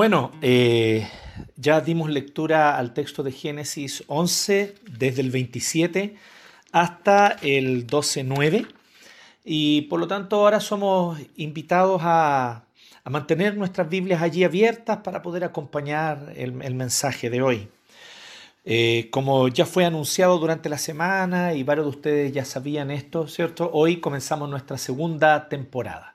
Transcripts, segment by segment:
Bueno, eh, ya dimos lectura al texto de Génesis 11, desde el 27 hasta el 12.9, y por lo tanto ahora somos invitados a, mantener nuestras Biblias allí abiertas para poder acompañar el, mensaje de hoy. Eh, como ya fue anunciado durante la semana y varios de ustedes ya sabían esto, ¿cierto? Hoy comenzamos nuestra segunda temporada.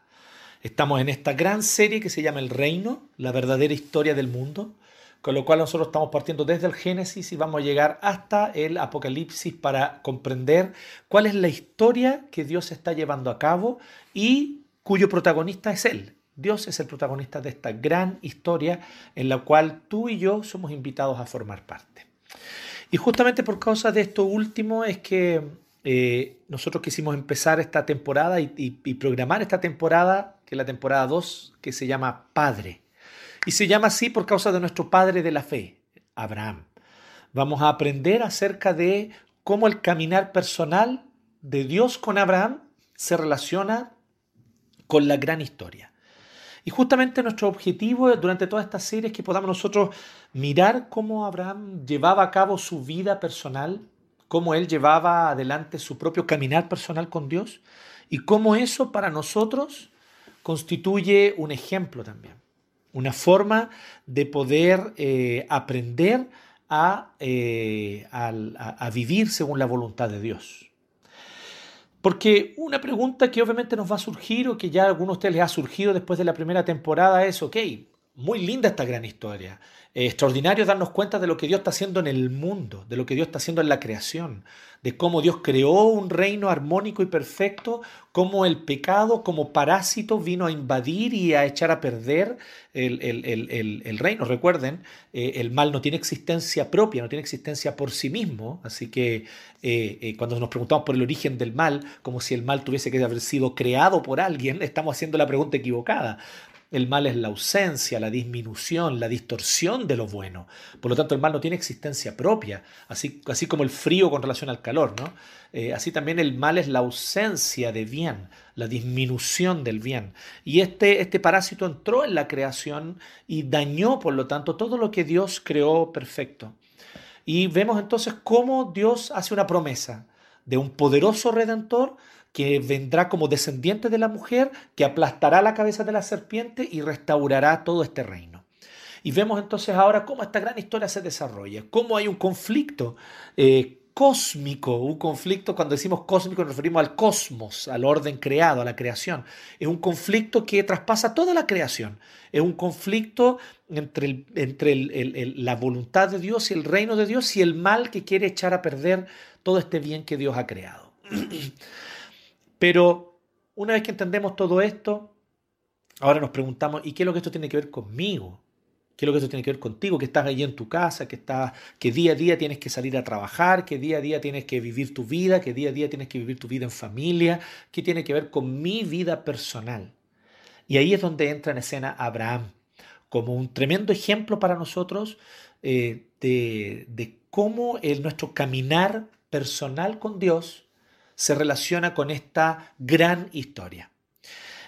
Estamos en esta gran serie que se llama El Reino, la verdadera historia del mundo, con lo cual nosotros estamos partiendo desde el Génesis y vamos a llegar hasta el Apocalipsis para comprender cuál es la historia que Dios está llevando a cabo y cuyo protagonista es Él. Dios es el protagonista de esta gran historia en la cual tú y yo somos invitados a formar parte. Y justamente por causa de esto último es que eh, nosotros quisimos empezar esta temporada y, programar esta temporada, que es la temporada 2, que se llama Padre. Y se llama así por causa de nuestro Padre de la Fe, Abraham. Vamos a aprender acerca de cómo el caminar personal de Dios con Abraham se relaciona con la gran historia. Y justamente nuestro objetivo durante toda esta serie es que podamos nosotros mirar cómo Abraham llevaba a cabo su vida personal, cómo él llevaba adelante su propio caminar personal con Dios y cómo eso para nosotros constituye un ejemplo también, una forma de poder eh, aprender eh, a, a vivir según la voluntad de Dios. Porque una pregunta que obviamente nos va a surgir o que ya a algunos de ustedes les ha surgido después de la primera temporada es, ok, muy linda esta gran historia. extraordinario darnos cuenta de lo que Dios está haciendo en el mundo, de lo que Dios está haciendo en la creación, de cómo Dios creó un reino armónico y perfecto, cómo el pecado como parásito vino a invadir y a echar a perder el, reino. Recuerden, eh, el mal no tiene existencia propia, no tiene existencia por sí mismo, así que eh, eh, cuando nos preguntamos por el origen del mal, como si el mal tuviese que haber sido creado por alguien, estamos haciendo la pregunta equivocada. El mal es la ausencia, la disminución, la distorsión de lo bueno. Por lo tanto, el mal no tiene existencia propia, así, así como el frío con relación al calor. ¿no? Eh, así también el mal es la ausencia de bien, la disminución del bien. Y este, este parásito entró en la creación y dañó, por lo tanto, todo lo que Dios creó perfecto. Y vemos entonces cómo Dios hace una promesa de un poderoso redentor que vendrá como descendiente de la mujer, que aplastará la cabeza de la serpiente y restaurará todo este reino. Y vemos entonces ahora cómo esta gran historia se desarrolla, cómo hay un conflicto eh, cósmico, un conflicto, cuando decimos cósmico nos referimos al cosmos, al orden creado, a la creación. Es un conflicto que traspasa toda la creación. Es un conflicto entre, entre la voluntad de Dios y el reino de Dios y el mal que quiere echar a perder todo este bien que Dios ha creado. Pero una vez que entendemos todo esto, ahora nos preguntamos, ¿y qué es lo que esto tiene que ver conmigo? ¿Qué es lo que esto tiene que ver contigo? Que estás allí en tu casa, que, estás, que día a día tienes que salir a trabajar, que día a día tienes que vivir tu vida, que día a día tienes que vivir tu vida en familia. ¿Qué tiene que ver con mi vida personal? Y ahí es donde entra en escena Abraham, como un tremendo ejemplo para nosotros eh, de, de, cómo el, nuestro caminar personal con Dios se relaciona con esta gran historia.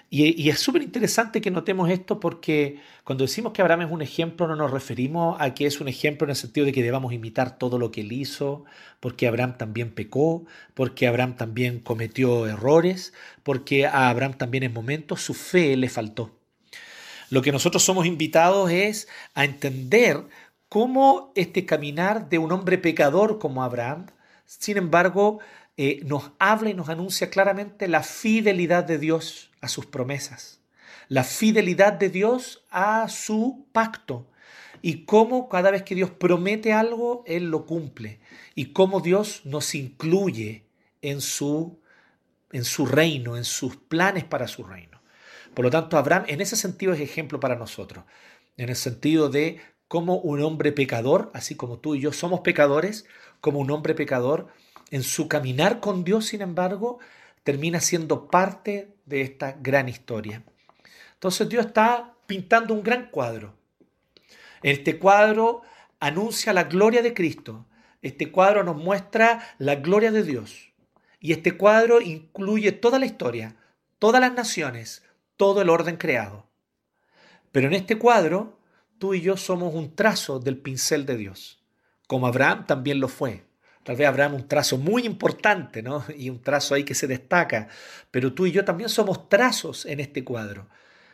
Y, es súper interesante que notemos esto porque cuando decimos que Abraham es un ejemplo no nos referimos a que es un ejemplo en el sentido de que debamos imitar todo lo que él hizo, porque Abraham también pecó, porque Abraham también cometió errores, porque a Abraham también en momentos su fe le faltó. Lo que nosotros somos invitados es a entender cómo este caminar de un hombre pecador como Abraham, sin embargo, eh, nos habla y nos anuncia claramente la fidelidad de Dios a sus promesas, la fidelidad de Dios a su pacto y cómo cada vez que Dios promete algo, Él lo cumple y cómo Dios nos incluye en su, en su reino, en sus planes para su reino. Por lo tanto, Abraham en ese sentido es ejemplo para nosotros, en el sentido de cómo un hombre pecador, así como tú y yo somos pecadores, como un hombre pecador en su caminar con Dios, sin embargo, termina siendo parte de esta gran historia. Entonces Dios está pintando un gran cuadro. Este cuadro anuncia la gloria de Cristo. Este cuadro nos muestra la gloria de Dios. Y este cuadro incluye toda la historia, todas las naciones, todo el orden creado. Pero en este cuadro tú y yo somos un trazo del pincel de Dios, como Abraham también lo fue. Tal vez Abraham un trazo muy importante, ¿no? Y un trazo ahí que se destaca, pero tú y yo también somos trazos en este cuadro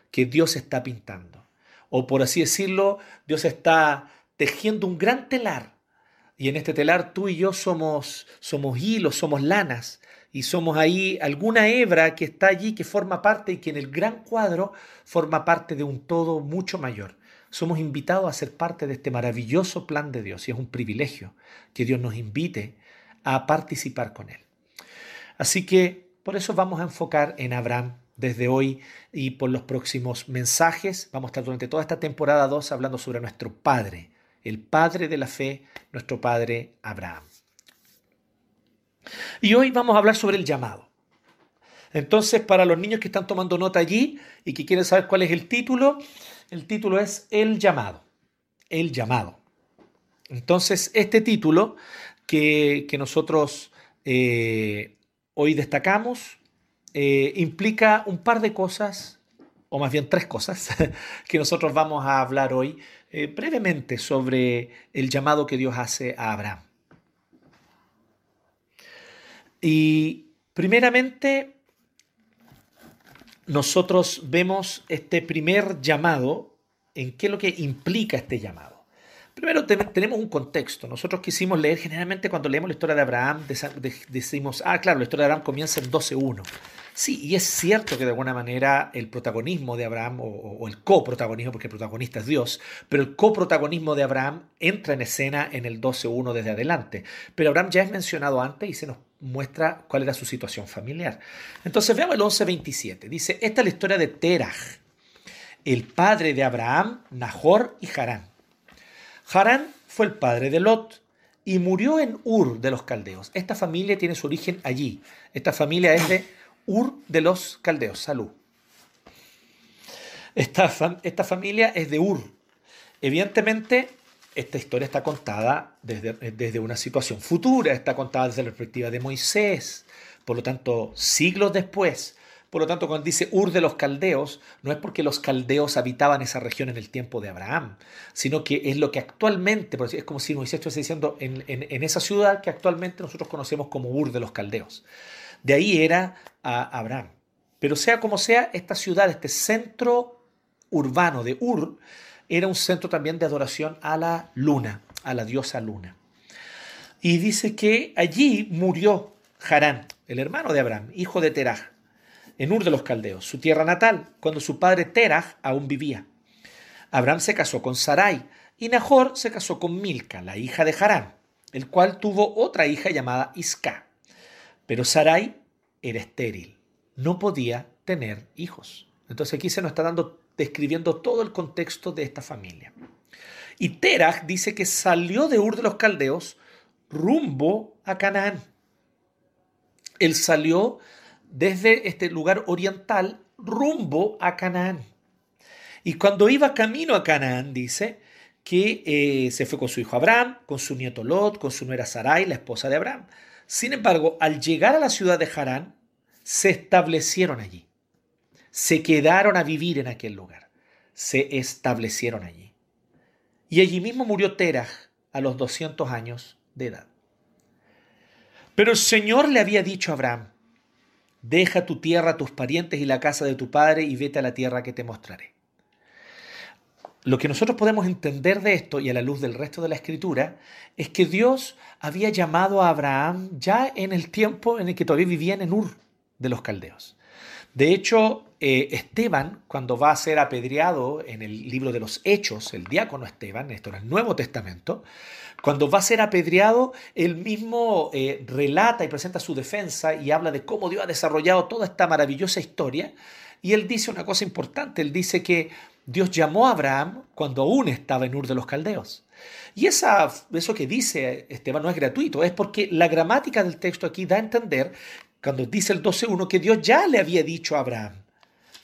que Dios está pintando. O por así decirlo, Dios está tejiendo un gran telar. Y en este telar tú y yo somos, somos hilos, somos lanas, y somos ahí alguna hebra que está allí, que forma parte y que en el gran cuadro forma parte de un todo mucho mayor. Somos invitados a ser parte de este maravilloso plan de Dios y es un privilegio que Dios nos invite a participar con Él. Así que por eso vamos a enfocar en Abraham desde hoy y por los próximos mensajes. Vamos a estar durante toda esta temporada 2 hablando sobre nuestro Padre, el Padre de la fe, nuestro Padre Abraham. Y hoy vamos a hablar sobre el llamado. Entonces, para los niños que están tomando nota allí y que quieren saber cuál es el título, el título es El llamado. El llamado. Entonces, este título que, nosotros eh, hoy destacamos eh, implica un par de cosas, o más bien tres cosas, que nosotros vamos a hablar hoy eh, brevemente sobre el llamado que Dios hace a Abraham. Y primeramente, nosotros vemos este primer llamado, en qué es lo que implica este llamado. Primero tenemos un contexto. Nosotros quisimos leer, generalmente cuando leemos la historia de Abraham, decimos, ah, claro, la historia de Abraham comienza en 12.1. Sí, y es cierto que de alguna manera el protagonismo de Abraham, o, el coprotagonismo, porque el protagonista es Dios, pero el coprotagonismo de Abraham entra en escena en el 12.1 desde adelante. Pero Abraham ya es mencionado antes y se nos muestra cuál era su situación familiar. Entonces veamos el 11.27. Dice, esta es la historia de Terah, el padre de Abraham, Nahor y Harán. Harán fue el padre de Lot y murió en Ur de los caldeos. Esta familia tiene su origen allí. Esta familia es de Ur de los caldeos. Salud. Esta, esta familia es de Ur. Evidentemente, esta historia está contada desde, desde, una situación futura, está contada desde la perspectiva de Moisés, por lo tanto, siglos después. Por lo tanto, cuando dice Ur de los caldeos, no es porque los caldeos habitaban esa región en el tiempo de Abraham, sino que es lo que actualmente, es como si Moisés estuviese diciendo en, en esa ciudad que actualmente nosotros conocemos como Ur de los caldeos. De ahí era a Abraham. Pero sea como sea, esta ciudad, este centro urbano de Ur, era un centro también de adoración a la luna, a la diosa luna. Y dice que allí murió Harán, el hermano de Abraham, hijo de Terah, en Ur de los Caldeos, su tierra natal, cuando su padre Terah aún vivía. Abraham se casó con Sarai y Nahor se casó con Milca, la hija de Harán, el cual tuvo otra hija llamada Isca. Pero Sarai era estéril, no podía tener hijos. Entonces aquí se nos está dando describiendo todo el contexto de esta familia. Y Terach dice que salió de Ur de los Caldeos rumbo a Canaán. Él salió desde este lugar oriental rumbo a Canaán. Y cuando iba camino a Canaán, dice que eh, se fue con su hijo Abraham, con su nieto Lot, con su nuera Sarai, la esposa de Abraham. Sin embargo, al llegar a la ciudad de Harán, se establecieron allí se quedaron a vivir en aquel lugar, se establecieron allí. Y allí mismo murió Terah a los 200 años de edad. Pero el Señor le había dicho a Abraham, deja tu tierra, tus parientes y la casa de tu padre y vete a la tierra que te mostraré. Lo que nosotros podemos entender de esto y a la luz del resto de la escritura es que Dios había llamado a Abraham ya en el tiempo en el que todavía vivían en Ur de los caldeos. De hecho, eh, Esteban, cuando va a ser apedreado en el libro de los Hechos, el diácono Esteban, esto en el Nuevo Testamento, cuando va a ser apedreado, él mismo eh, relata y presenta su defensa y habla de cómo Dios ha desarrollado toda esta maravillosa historia. Y él dice una cosa importante, él dice que Dios llamó a Abraham cuando aún estaba en Ur de los Caldeos. Y esa, eso que dice Esteban no es gratuito, es porque la gramática del texto aquí da a entender cuando dice el 12.1 que Dios ya le había dicho a Abraham,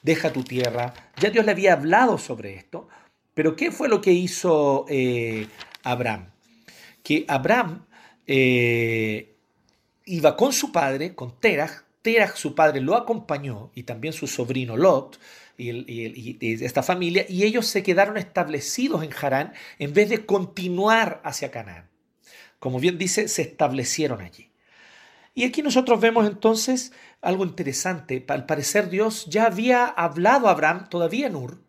deja tu tierra, ya Dios le había hablado sobre esto, pero ¿qué fue lo que hizo eh, Abraham? Que Abraham eh, iba con su padre, con Terah, Terach, su padre, lo acompañó y también su sobrino Lot y, esta familia, y ellos se quedaron establecidos en Harán en vez de continuar hacia Canaán. Como bien dice, se establecieron allí. Y aquí nosotros vemos entonces algo interesante. Al parecer Dios ya había hablado a Abraham todavía en Ur,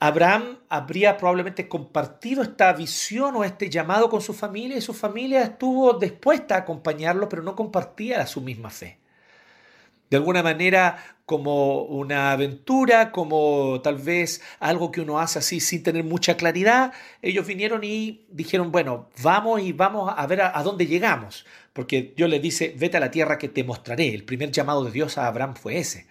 Abraham habría probablemente compartido esta visión o este llamado con su familia y su familia estuvo dispuesta a acompañarlo, pero no compartía su misma fe. De alguna manera como una aventura, como tal vez algo que uno hace así sin tener mucha claridad, ellos vinieron y dijeron, bueno, vamos y vamos a ver a, dónde llegamos, porque Dios les dice, vete a la tierra que te mostraré. El primer llamado de Dios a Abraham fue ese,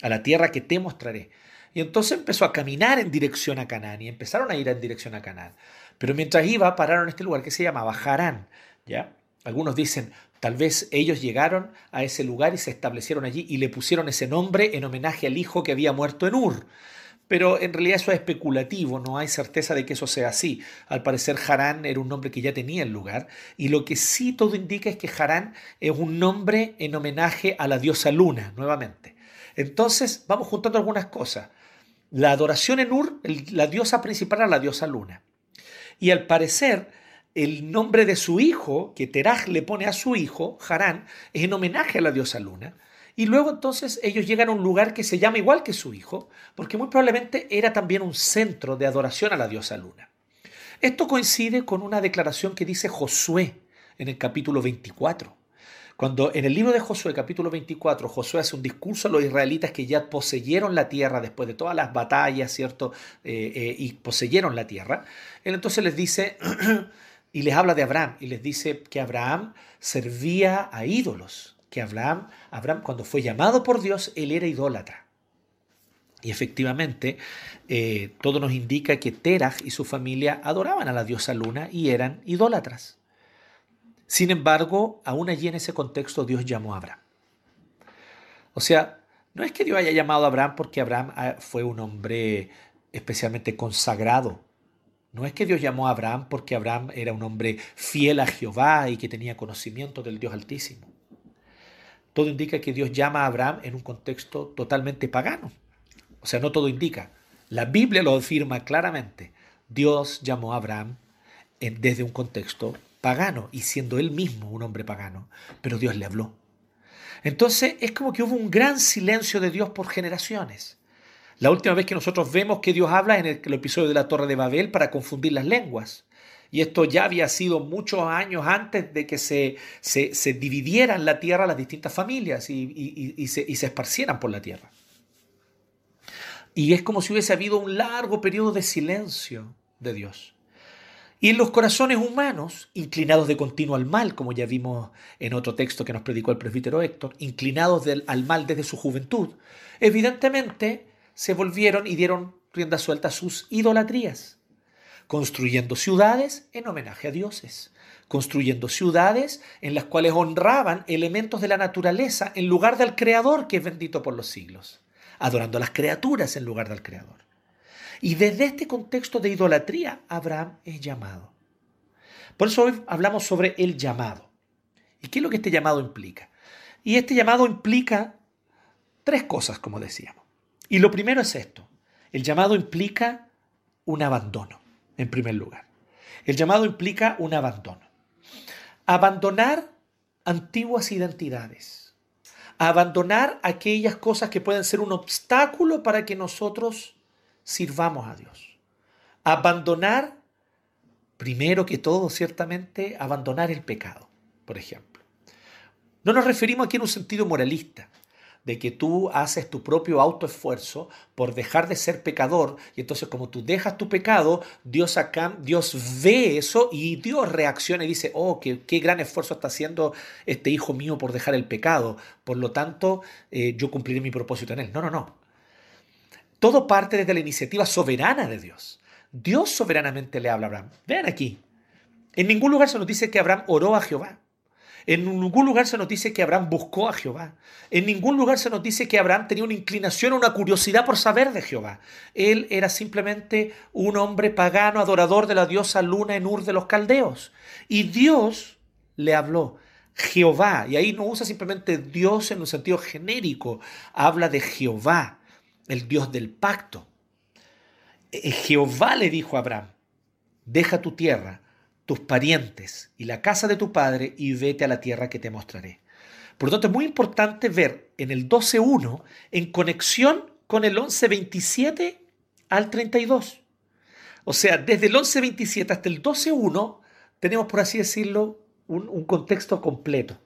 a la tierra que te mostraré. Y entonces empezó a caminar en dirección a Canaán y empezaron a ir en dirección a Canaán. Pero mientras iba, pararon en este lugar que se llamaba Harán. ¿ya? Algunos dicen, tal vez ellos llegaron a ese lugar y se establecieron allí y le pusieron ese nombre en homenaje al hijo que había muerto en Ur. Pero en realidad eso es especulativo, no hay certeza de que eso sea así. Al parecer Harán era un nombre que ya tenía el lugar y lo que sí todo indica es que Harán es un nombre en homenaje a la diosa Luna, nuevamente. Entonces vamos juntando algunas cosas. La adoración en Ur, la diosa principal era la diosa Luna. Y al parecer, el nombre de su hijo, que Teraj le pone a su hijo, Harán, es en homenaje a la diosa Luna. Y luego entonces ellos llegan a un lugar que se llama igual que su hijo, porque muy probablemente era también un centro de adoración a la diosa Luna. Esto coincide con una declaración que dice Josué en el capítulo 24. Cuando en el libro de Josué, capítulo 24, Josué hace un discurso a los israelitas que ya poseyeron la tierra después de todas las batallas, ¿cierto? Eh, eh, y poseyeron la tierra, él entonces les dice, y les habla de Abraham, y les dice que Abraham servía a ídolos, que Abraham, Abraham cuando fue llamado por Dios, él era idólatra. Y efectivamente, eh, todo nos indica que Terah y su familia adoraban a la diosa luna y eran idólatras. Sin embargo, aún allí en ese contexto Dios llamó a Abraham. O sea, no es que Dios haya llamado a Abraham porque Abraham ah, fue un hombre especialmente consagrado. No es que Dios llamó a Abraham porque Abraham era un hombre fiel a Jehová y que tenía conocimiento del Dios Altísimo. Todo indica que Dios llama a Abraham en un contexto totalmente pagano. O sea, no todo indica. La Biblia lo afirma claramente. Dios llamó a Abraham desde un contexto pagano y siendo él mismo un hombre pagano, pero Dios le habló. Entonces es como que hubo un gran silencio de Dios por generaciones. La última vez que nosotros vemos que Dios habla en el, episodio de la Torre de Babel para confundir las lenguas. Y esto ya había sido muchos años antes de que se, se, dividieran la tierra las distintas familias y, se, y se esparcieran por la tierra. Y es como si hubiese habido un largo periodo de silencio de Dios. Y en los corazones humanos, inclinados de continuo al mal, como ya vimos en otro texto que nos predicó el presbítero Héctor, inclinados al mal desde su juventud, evidentemente se volvieron y dieron rienda suelta a sus idolatrías, construyendo ciudades en homenaje a dioses, construyendo ciudades en las cuales honraban elementos de la naturaleza en lugar del Creador que es bendito por los siglos, adorando a las criaturas en lugar del Creador. Y desde este contexto de idolatría, Abraham es llamado. Por eso hoy hablamos sobre el llamado. ¿Y qué es lo que este llamado implica? Y este llamado implica tres cosas, como decíamos. Y lo primero es esto. El llamado implica un abandono, en primer lugar. El llamado implica un abandono. Abandonar antiguas identidades. Abandonar aquellas cosas que pueden ser un obstáculo para que nosotros sirvamos a Dios. Abandonar, primero que todo, ciertamente, abandonar el pecado, por ejemplo. No nos referimos aquí en un sentido moralista, de que tú haces tu propio autoesfuerzo por dejar de ser pecador y entonces como tú dejas tu pecado, Dios acá, Dios ve eso y Dios reacciona y dice, oh, qué, qué gran esfuerzo está haciendo este hijo mío por dejar el pecado, por lo tanto eh, yo cumpliré mi propósito en él. No, no, no. Todo parte desde la iniciativa soberana de Dios. Dios soberanamente le habla a Abraham. Vean aquí. En ningún lugar se nos dice que Abraham oró a Jehová. En ningún lugar se nos dice que Abraham buscó a Jehová. En ningún lugar se nos dice que Abraham tenía una inclinación una curiosidad por saber de Jehová. Él era simplemente un hombre pagano, adorador de la diosa luna en Ur de los caldeos. Y Dios le habló, Jehová, y ahí no usa simplemente Dios en un sentido genérico, habla de Jehová, el Dios del pacto. Eh, Jehová le dijo a Abraham, deja tu tierra, tus parientes y la casa de tu padre y vete a la tierra que te mostraré. Por lo tanto, es muy importante ver en el 12.1 en conexión con el 11.27 al 32. O sea, desde el 11.27 hasta el 12.1 tenemos, por así decirlo, un, contexto completo.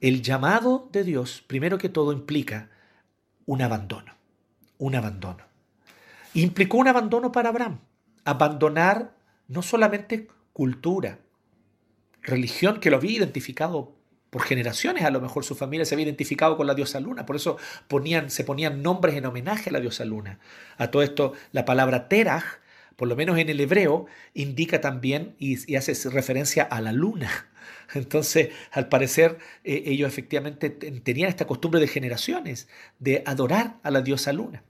El llamado de Dios, primero que todo, implica un abandono. Un abandono. Implicó un abandono para Abraham. Abandonar no solamente cultura, religión que lo había identificado por generaciones, a lo mejor su familia se había identificado con la diosa luna, por eso ponían, se ponían nombres en homenaje a la diosa luna. A todo esto, la palabra teraj por lo menos en el hebreo, indica también y, hace referencia a la luna. Entonces, al parecer, eh, ellos efectivamente tenían esta costumbre de generaciones de adorar a la diosa luna.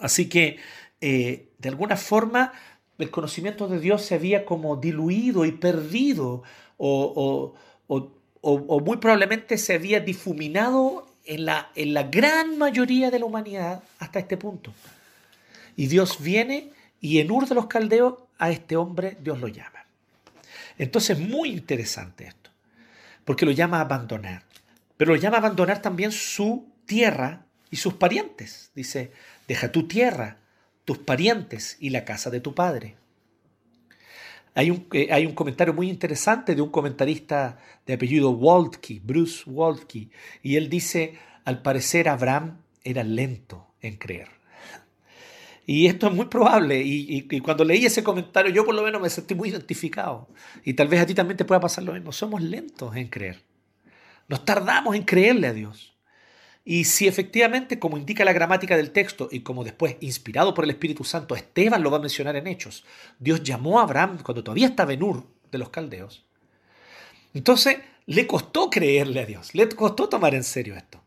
Así que, eh, de alguna forma, el conocimiento de Dios se había como diluido y perdido o, muy probablemente se había difuminado en la, en la gran mayoría de la humanidad hasta este punto. Y Dios viene y en Ur de los Caldeos a este hombre Dios lo llama. Entonces, muy interesante esto, porque lo llama a abandonar, pero lo llama a abandonar también su tierra y sus parientes. Dice, deja tu tierra, tus parientes y la casa de tu padre. Hay un, eh, hay un, comentario muy interesante de un comentarista de apellido Waltke, Bruce Waltke, y él dice, al parecer Abraham era lento en creer. Y esto es muy probable. Y, cuando leí ese comentario, yo por lo menos me sentí muy identificado. Y tal vez a ti también te pueda pasar lo mismo. Somos lentos en creer. Nos tardamos en creerle a Dios. Y si efectivamente, como indica la gramática del texto y como después, inspirado por el Espíritu Santo, Esteban lo va a mencionar en Hechos, Dios llamó a Abraham cuando todavía estaba en Ur de los caldeos. Entonces, le costó creerle a Dios, le costó tomar en serio esto.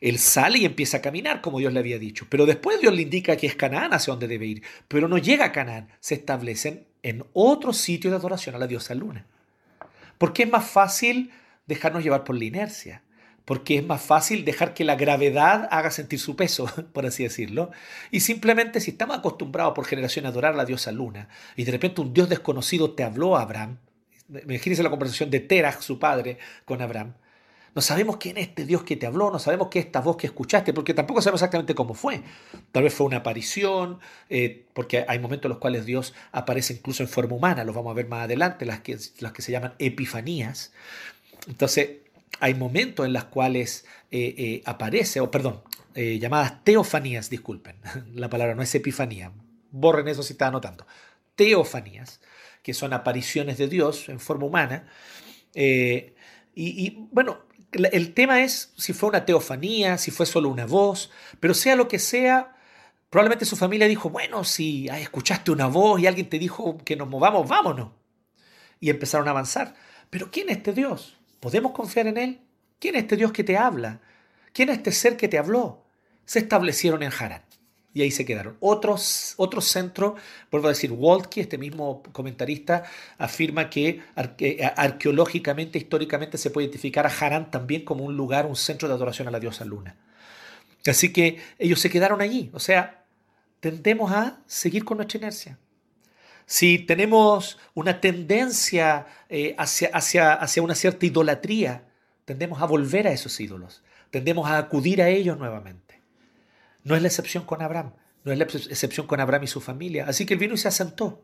Él sale y empieza a caminar, como Dios le había dicho. Pero después Dios le indica que es Canaán hacia donde debe ir. Pero no llega a Canaán. Se establecen en otro sitio de adoración a la diosa luna. Porque es más fácil dejarnos llevar por la inercia. Porque es más fácil dejar que la gravedad haga sentir su peso, por así decirlo. Y simplemente si estamos acostumbrados por generación a adorar a la diosa luna y de repente un Dios desconocido te habló a Abraham, imagínense la conversación de Terach, su padre, con Abraham, no sabemos quién es este Dios que te habló, no sabemos qué es esta voz que escuchaste, porque tampoco sabemos exactamente cómo fue. Tal vez fue una aparición, eh, porque hay momentos en los cuales Dios aparece incluso en forma humana, los vamos a ver más adelante, las que, las que se llaman epifanías. Entonces, hay momentos en los cuales eh, eh, aparece, o perdón, llamadas teofanías, disculpen, la palabra no es epifanía, borren eso si está anotando. Teofanías, que son apariciones de Dios en forma humana. y, bueno, el tema es si fue una teofanía, si fue solo una voz, pero sea lo que sea, probablemente su familia dijo, bueno, si escuchaste una voz y alguien te dijo que nos movamos, vámonos. Y empezaron a avanzar. Pero ¿quién es este Dios? ¿Podemos confiar en Él? ¿Quién es este Dios que te habla? ¿Quién es este ser que te habló? Se establecieron en Harán y ahí se quedaron. Otros, otro centro, vuelvo a decir, Waltke, este mismo comentarista, afirma que arqueológicamente, históricamente se puede identificar a Harán también como un lugar, un centro de adoración a la diosa luna. Así que ellos se quedaron allí, o sea, tendemos a seguir con nuestra inercia. Si tenemos una tendencia eh, hacia, hacia, hacia una cierta idolatría, tendemos a volver a esos ídolos, tendemos a acudir a ellos nuevamente. No es la excepción con Abraham, no es la excepción con Abraham y su familia. Así que él vino y se asentó.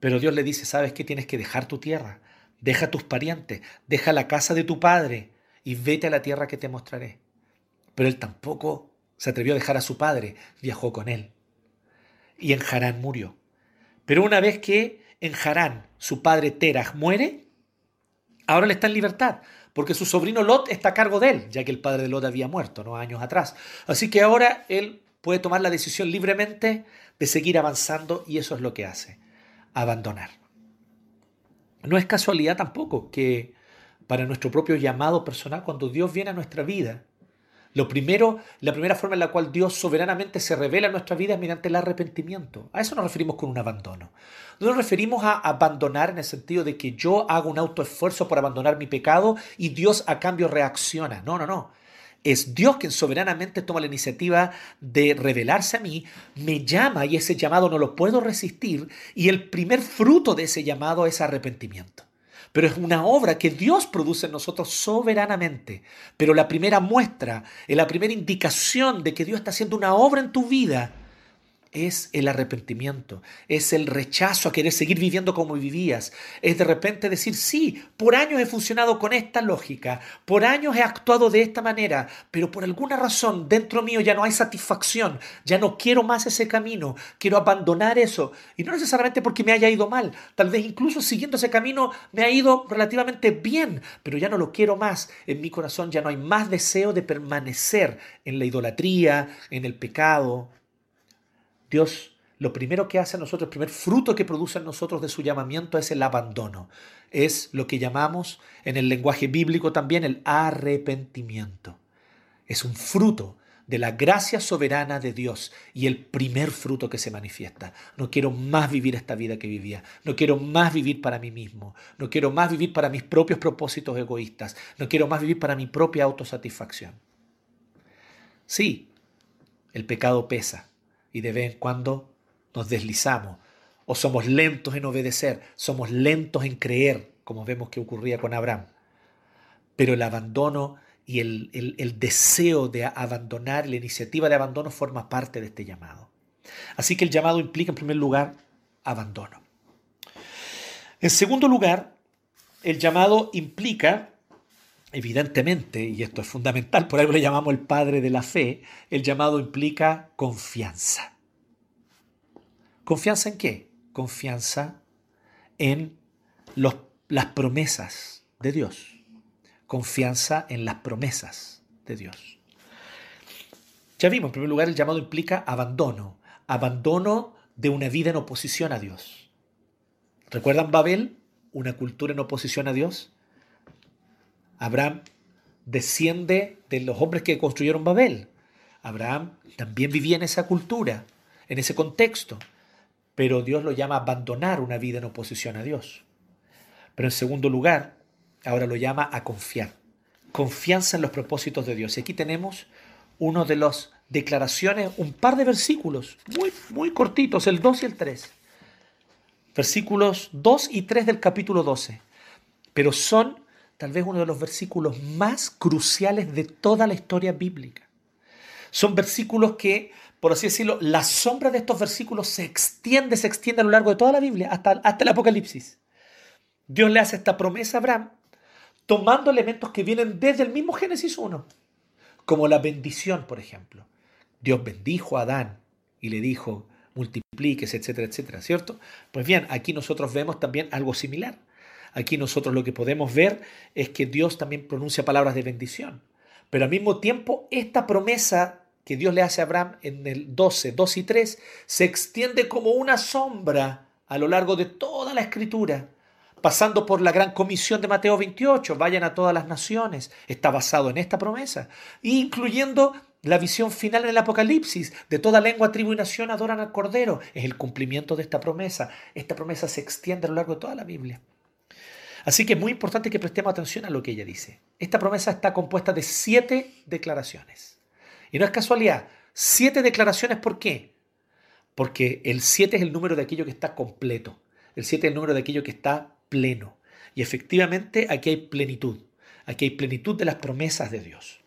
Pero Dios le dice, ¿sabes qué? Tienes que dejar tu tierra, deja tus parientes, deja la casa de tu padre y vete a la tierra que te mostraré. Pero él tampoco se atrevió a dejar a su padre, viajó con él. Y en Harán murió. Pero una vez que en Harán su padre Terah muere, ahora le está en libertad porque su sobrino Lot está a cargo de él, ya que el padre de Lot había muerto ¿no? años atrás. Así que ahora él puede tomar la decisión libremente de seguir avanzando y eso es lo que hace, abandonar. No es casualidad tampoco que para nuestro propio llamado personal, cuando Dios viene a nuestra vida, Lo primero, la primera forma en la cual Dios soberanamente se revela en nuestra vida es mediante el arrepentimiento. A eso nos referimos con un abandono. No nos referimos a abandonar en el sentido de que yo hago un autoesfuerzo por abandonar mi pecado y Dios a cambio reacciona. No, no, no. Es Dios quien soberanamente toma la iniciativa de revelarse a mí, me llama y ese llamado no lo puedo resistir y el primer fruto de ese llamado es arrepentimiento pero es una obra que Dios produce en nosotros soberanamente. Pero la primera muestra, la primera indicación de que Dios está haciendo una obra en tu vida es el arrepentimiento, es el rechazo a querer seguir viviendo como vivías, es de repente decir, sí, por años he funcionado con esta lógica, por años he actuado de esta manera, pero por alguna razón dentro mío ya no hay satisfacción, ya no quiero más ese camino, quiero abandonar eso, y no necesariamente porque me haya ido mal, tal vez incluso siguiendo ese camino me ha ido relativamente bien, pero ya no lo quiero más, en mi corazón ya no hay más deseo de permanecer en la idolatría, en el pecado, Dios lo primero que hace en nosotros, el primer fruto que produce en nosotros de su llamamiento es el abandono. Es lo que llamamos en el lenguaje bíblico también el arrepentimiento. Es un fruto de la gracia soberana de Dios y el primer fruto que se manifiesta. No quiero más vivir esta vida que vivía. No quiero más vivir para mí mismo. No quiero más vivir para mis propios propósitos egoístas. No quiero más vivir para mi propia autosatisfacción. Sí, el pecado pesa y de vez en cuando nos deslizamos o somos lentos en obedecer, somos lentos en creer, como vemos que ocurría con Abraham. Pero el abandono y el, el, deseo de abandonar, la iniciativa de abandono forma parte de este llamado. Así que el llamado implica en primer lugar abandono. En segundo lugar, el llamado implica, evidentemente, y esto es fundamental, por algo le llamamos el padre de la fe, el llamado implica confianza. ¿Confianza en qué? Confianza en los, las promesas de Dios. Confianza en las promesas de Dios. Ya vimos, en primer lugar, el llamado implica abandono. Abandono de una vida en oposición a Dios. ¿Recuerdan Babel? Una cultura en oposición a Dios. Abraham desciende de los hombres que construyeron Babel. Abraham también vivía en esa cultura, en ese contexto pero Dios lo llama abandonar una vida en oposición a Dios. Pero en segundo lugar, ahora lo llama a confiar. Confianza en los propósitos de Dios. Y aquí tenemos uno de las declaraciones, un par de versículos, muy, muy cortitos, el 2 y el 3. Versículos 2 y 3 del capítulo 12. Pero son tal vez uno de los versículos más cruciales de toda la historia bíblica. Son versículos que por así decirlo, la sombra de estos versículos se extiende, se extiende a lo largo de toda la Biblia, hasta, hasta el Apocalipsis. Dios le hace esta promesa a Abraham, tomando elementos que vienen desde el mismo Génesis 1, como la bendición, por ejemplo. Dios bendijo a Adán y le dijo, multiplíquese, etcétera, etcétera, ¿cierto? Pues bien, aquí nosotros vemos también algo similar. Aquí nosotros lo que podemos ver es que Dios también pronuncia palabras de bendición. Pero al mismo tiempo, esta promesa que Dios le hace a Abraham en el 12, 2 y 3, se extiende como una sombra a lo largo de toda la escritura, pasando por la gran comisión de Mateo 28, vayan a todas las naciones, está basado en esta promesa, incluyendo la visión final en el Apocalipsis, de toda lengua, tribu y nación adoran al Cordero, es el cumplimiento de esta promesa. Esta promesa se extiende a lo largo de toda la Biblia. Así que es muy importante que prestemos atención a lo que ella dice. Esta promesa está compuesta de siete declaraciones. Y no es casualidad. Siete declaraciones, ¿por qué? Porque el siete es el número de aquello que está completo. El siete es el número de aquello que está pleno. Y efectivamente aquí hay plenitud. Aquí hay plenitud de las promesas de Dios.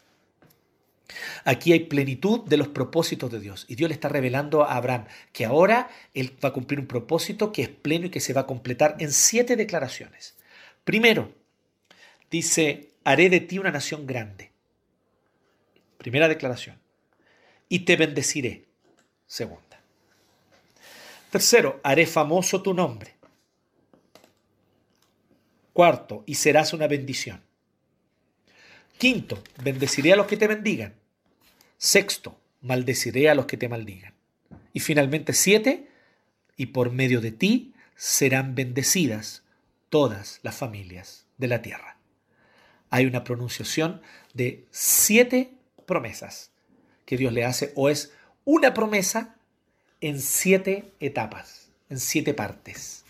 Aquí hay plenitud de los propósitos de Dios. Y Dios le está revelando a Abraham que ahora él va a cumplir un propósito que es pleno y que se va a completar en siete declaraciones. Primero, dice, haré de ti una nación grande. Primera declaración. Y te bendeciré. Segunda. Tercero, haré famoso tu nombre. Cuarto, y serás una bendición. Quinto, bendeciré a los que te bendigan. Sexto, maldeciré a los que te maldigan. Y finalmente, siete, y por medio de ti serán bendecidas todas las familias de la tierra. Hay una pronunciación de siete promesas que Dios le hace o es una promesa en siete etapas, en siete partes.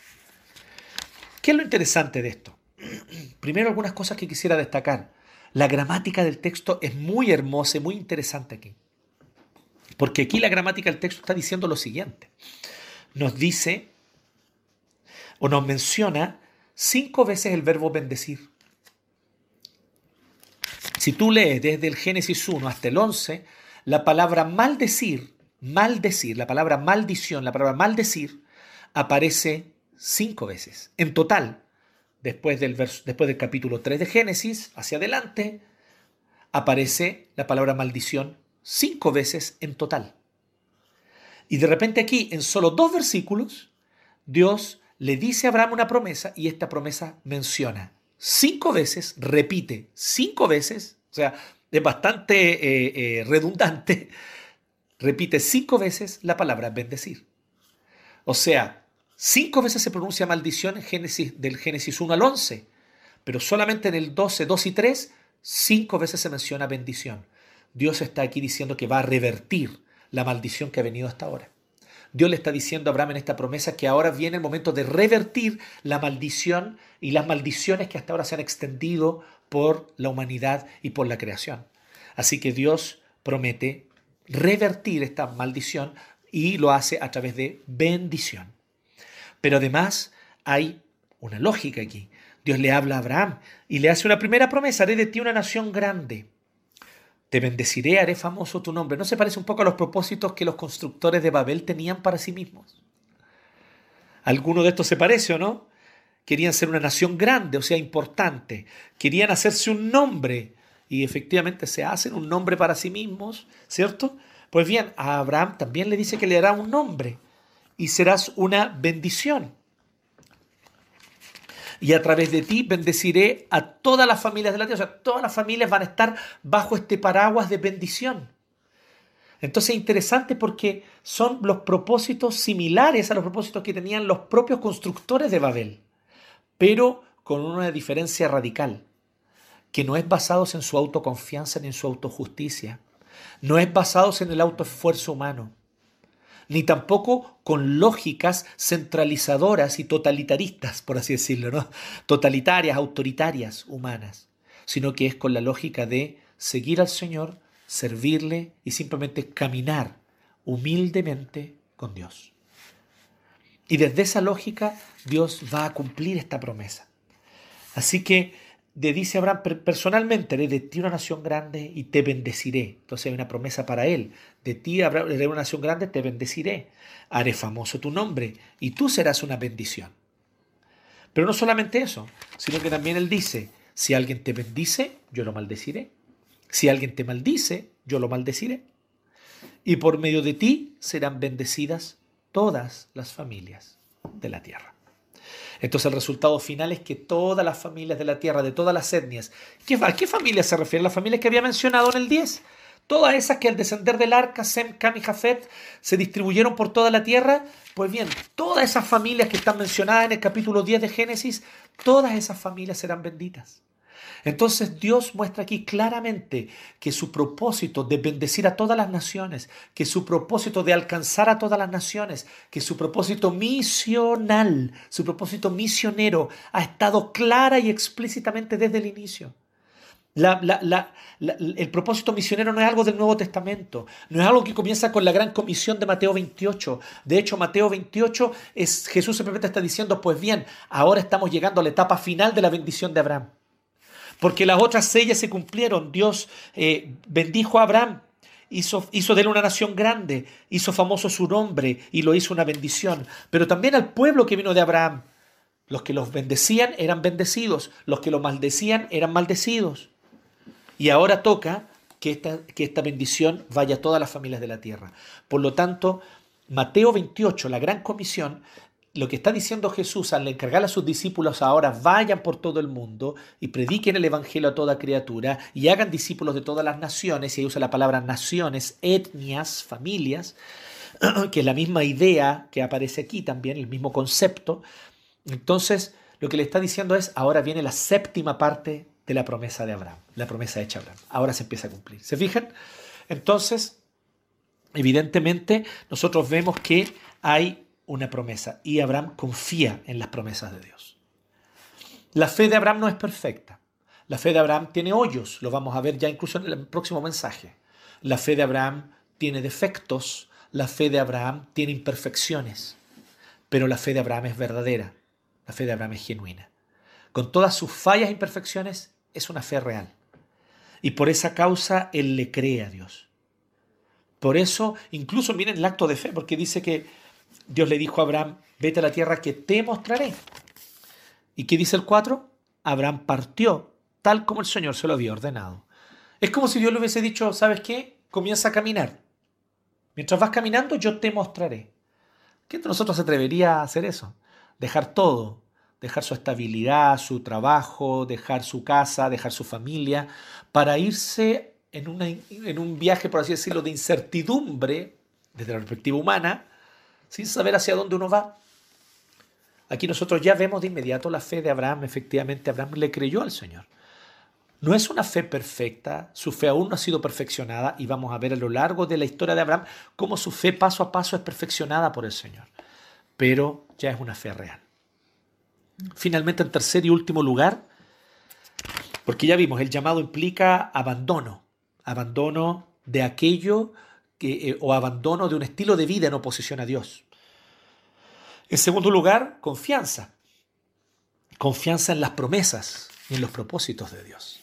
¿Qué es lo interesante de esto? Primero algunas cosas que quisiera destacar. La gramática del texto es muy hermosa y muy interesante aquí. Porque aquí la gramática del texto está diciendo lo siguiente. Nos dice o nos menciona cinco veces el verbo bendecir. Si tú lees desde el Génesis 1 hasta el 11, la palabra maldecir, maldecir, la palabra maldición, la palabra maldecir, aparece cinco veces. En total, después del, después del capítulo 3 de Génesis, hacia adelante, aparece la palabra maldición cinco veces en total. Y de repente aquí, en solo dos versículos, Dios le dice a Abraham una promesa y esta promesa menciona cinco veces, repite cinco veces, o sea, es bastante eh, eh, redundante, repite cinco veces la palabra bendecir. O sea, cinco veces se pronuncia maldición en Génesis, del Génesis 1 al 11, pero solamente en el 12, 2 y 3, cinco veces se menciona bendición. Dios está aquí diciendo que va a revertir la maldición que ha venido hasta ahora. Dios le está diciendo a Abraham en esta promesa que ahora viene el momento de revertir la maldición y las maldiciones que hasta ahora se han extendido por la humanidad y por la creación. Así que Dios promete revertir esta maldición y lo hace a través de bendición. Pero además hay una lógica aquí. Dios le habla a Abraham y le hace una primera promesa, haré de ti una nación grande. Te bendeciré, haré famoso tu nombre. ¿No se parece un poco a los propósitos que los constructores de Babel tenían para sí mismos? ¿Alguno de estos se parece o no? Querían ser una nación grande, o sea, importante. Querían hacerse un nombre y efectivamente se hacen un nombre para sí mismos, ¿cierto? Pues bien, a Abraham también le dice que le hará un nombre y serás una bendición y a través de ti bendeciré a todas las familias de la tierra. O sea, todas las familias van a estar bajo este paraguas de bendición. Entonces es interesante porque son los propósitos similares a los propósitos que tenían los propios constructores de Babel, pero con una diferencia radical, que no es basados en su autoconfianza ni en su autojusticia, no es basados en el autoesfuerzo humano, ni tampoco con lógicas centralizadoras y totalitaristas, por así decirlo, ¿no? totalitarias, autoritarias, humanas, sino que es con la lógica de seguir al Señor, servirle y simplemente caminar humildemente con Dios. Y desde esa lógica Dios va a cumplir esta promesa. Así que le dice Abraham, personalmente haré de ti una nación grande y te bendeciré. Entonces hay una promesa para él. De ti haré una nación grande, te bendeciré. Haré famoso tu nombre y tú serás una bendición. Pero no solamente eso, sino que también él dice, si alguien te bendice, yo lo maldeciré. Si alguien te maldice, yo lo maldeciré. Y por medio de ti serán bendecidas todas las familias de la tierra. Entonces el resultado final es que todas las familias de la tierra, de todas las etnias, ¿a qué familias se refiere? Las familias que había mencionado en el 10. Todas esas que al descender del arca, Sem, Cam y Jafet, se distribuyeron por toda la tierra. Pues bien, todas esas familias que están mencionadas en el capítulo 10 de Génesis, todas esas familias serán benditas. Entonces Dios muestra aquí claramente que su propósito de bendecir a todas las naciones, que su propósito de alcanzar a todas las naciones, que su propósito misional, su propósito misionero ha estado clara y explícitamente desde el inicio. el propósito misionero no es algo del Nuevo Testamento, no es algo que comienza con la gran comisión de Mateo 28. De hecho, Mateo 28 es Jesús simplemente está diciendo, pues bien, ahora estamos llegando a la etapa final de la bendición de Abraham porque las otras sellas se cumplieron. Dios eh, bendijo a Abraham, hizo, hizo de él una nación grande, hizo famoso su nombre y lo hizo una bendición. Pero también al pueblo que vino de Abraham. Los que los bendecían eran bendecidos, los que los maldecían eran maldecidos. Y ahora toca que esta, que esta bendición vaya a todas las familias de la tierra. Por lo tanto, Mateo 28, la gran comisión, lo que está diciendo Jesús al encargar a sus discípulos ahora, vayan por todo el mundo y prediquen el Evangelio a toda criatura y hagan discípulos de todas las naciones, y ahí usa la palabra naciones, etnias, familias, que es la misma idea que aparece aquí también, el mismo concepto. Entonces, lo que le está diciendo es, ahora viene la séptima parte de la promesa de Abraham, la promesa hecha a Abraham. Ahora se empieza a cumplir. ¿Se fijan? Entonces, evidentemente, nosotros vemos que hay una promesa y Abraham confía en las promesas de Dios. La fe de Abraham no es perfecta. La fe de Abraham tiene hoyos, lo vamos a ver ya incluso en el próximo mensaje. La fe de Abraham tiene defectos, la fe de Abraham tiene imperfecciones, pero la fe de Abraham es verdadera, la fe de Abraham es genuina. Con todas sus fallas e imperfecciones, es una fe real. Y por esa causa él le cree a Dios. Por eso, incluso miren el acto de fe, porque dice que Dios le dijo a Abraham, vete a la tierra que te mostraré. ¿Y qué dice el 4? Abraham partió tal como el Señor se lo había ordenado. Es como si Dios le hubiese dicho, ¿sabes qué? Comienza a caminar. Mientras vas caminando, yo te mostraré. ¿Quién de nosotros se atrevería a hacer eso? Dejar todo, dejar su estabilidad, su trabajo, dejar su casa, dejar su familia, para irse en, en un viaje, por así decirlo, de incertidumbre, desde la perspectiva humana, sin saber hacia dónde uno va. Aquí nosotros ya vemos de inmediato la fe de Abraham. Efectivamente, Abraham le creyó al Señor. No es una fe perfecta, su fe aún no ha sido perfeccionada y vamos a ver a lo largo de la historia de Abraham cómo su fe paso a paso es perfeccionada por el Señor. Pero ya es una fe real. Finalmente, en tercer y último lugar, porque ya vimos, el llamado implica abandono, abandono de aquello que, eh, o abandono de un estilo de vida en oposición a Dios. En segundo lugar, confianza. Confianza en las promesas y en los propósitos de Dios.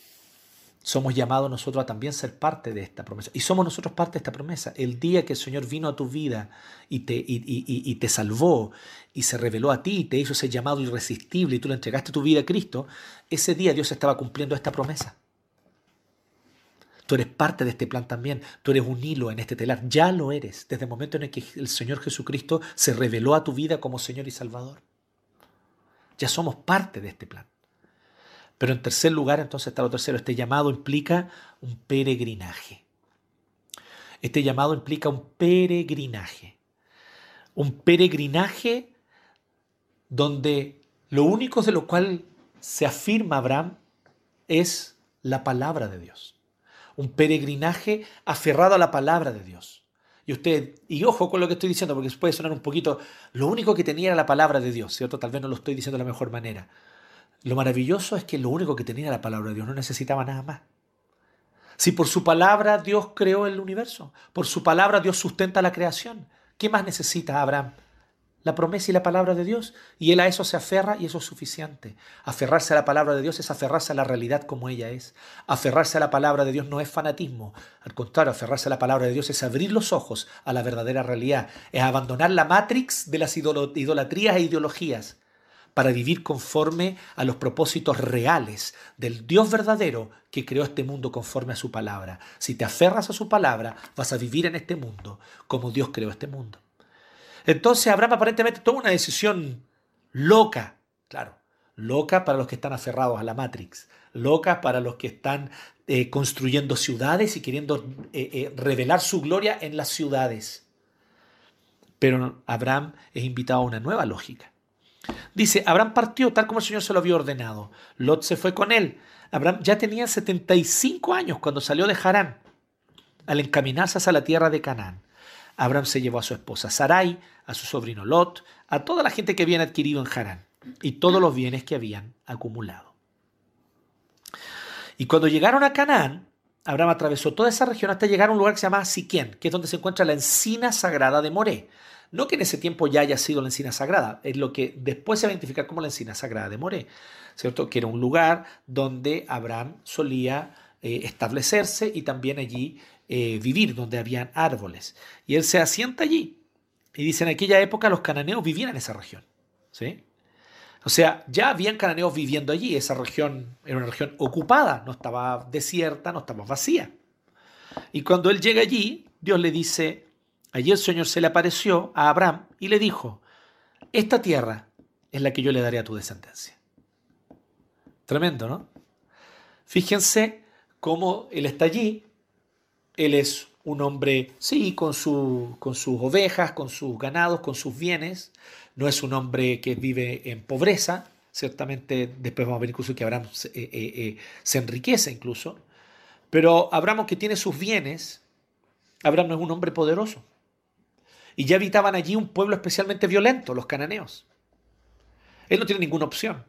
Somos llamados nosotros a también ser parte de esta promesa. Y somos nosotros parte de esta promesa. El día que el Señor vino a tu vida y te, y, te salvó y se reveló a ti y te hizo ese llamado irresistible y tú le entregaste tu vida a Cristo, ese día Dios estaba cumpliendo esta promesa. Tú eres parte de este plan también. Tú eres un hilo en este telar. Ya lo eres desde el momento en el que el Señor Jesucristo se reveló a tu vida como Señor y Salvador. Ya somos parte de este plan. Pero en tercer lugar, entonces está lo tercero, este llamado implica un peregrinaje. Este llamado implica un peregrinaje. Un peregrinaje donde lo único de lo cual se afirma Abraham es la palabra de Dios. Un peregrinaje aferrado a la palabra de Dios. Y usted, y ojo con lo que estoy diciendo, porque puede sonar un poquito, lo único que tenía era la palabra de Dios, ¿cierto? Tal vez no lo estoy diciendo de la mejor manera. Lo maravilloso es que lo único que tenía era la palabra de Dios, no necesitaba nada más. Si por su palabra Dios creó el universo, por su palabra Dios sustenta la creación, ¿qué más necesita Abraham? La promesa y la palabra de Dios. Y él a eso se aferra y eso es suficiente. Aferrarse a la palabra de Dios es aferrarse a la realidad como ella es. Aferrarse a la palabra de Dios no es fanatismo. Al contrario, aferrarse a la palabra de Dios es abrir los ojos a la verdadera realidad. Es abandonar la matrix de las idolatrías e ideologías para vivir conforme a los propósitos reales del Dios verdadero que creó este mundo conforme a su palabra. Si te aferras a su palabra, vas a vivir en este mundo como Dios creó este mundo. Entonces Abraham aparentemente toma una decisión loca, claro, loca para los que están aferrados a la Matrix, loca para los que están eh, construyendo ciudades y queriendo eh, eh, revelar su gloria en las ciudades. Pero Abraham es invitado a una nueva lógica. Dice, Abraham partió tal como el Señor se lo había ordenado. Lot se fue con él. Abraham ya tenía 75 años cuando salió de Harán, al encaminarse hacia la tierra de Canaán. Abraham se llevó a su esposa Sarai, a su sobrino Lot, a toda la gente que habían adquirido en Harán y todos los bienes que habían acumulado. Y cuando llegaron a Canaán, Abraham atravesó toda esa región hasta llegar a un lugar que se llama Siquén, que es donde se encuentra la encina sagrada de Moré. No que en ese tiempo ya haya sido la encina sagrada, es lo que después se va a identificar como la encina sagrada de Moré, ¿cierto? Que era un lugar donde Abraham solía eh, establecerse y también allí eh, vivir, donde habían árboles. Y él se asienta allí. Y dice, en aquella época los cananeos vivían en esa región. ¿sí? O sea, ya habían cananeos viviendo allí. Esa región era una región ocupada, no estaba desierta, no estaba vacía. Y cuando él llega allí, Dios le dice, Allí el Señor se le apareció a Abraham y le dijo, esta tierra es la que yo le daré a tu descendencia. Tremendo, ¿no? Fíjense cómo él está allí. Él es un hombre, sí, con, con sus ovejas, con sus ganados, con sus bienes. No es un hombre que vive en pobreza, Ciertamente después vamos a ver incluso que Abraham se, eh, eh, se enriquece incluso. Pero Abraham, que tiene sus bienes, Abraham no es un hombre poderoso. Y ya habitaban allí un pueblo especialmente violento, los cananeos. Él no tiene ninguna opción.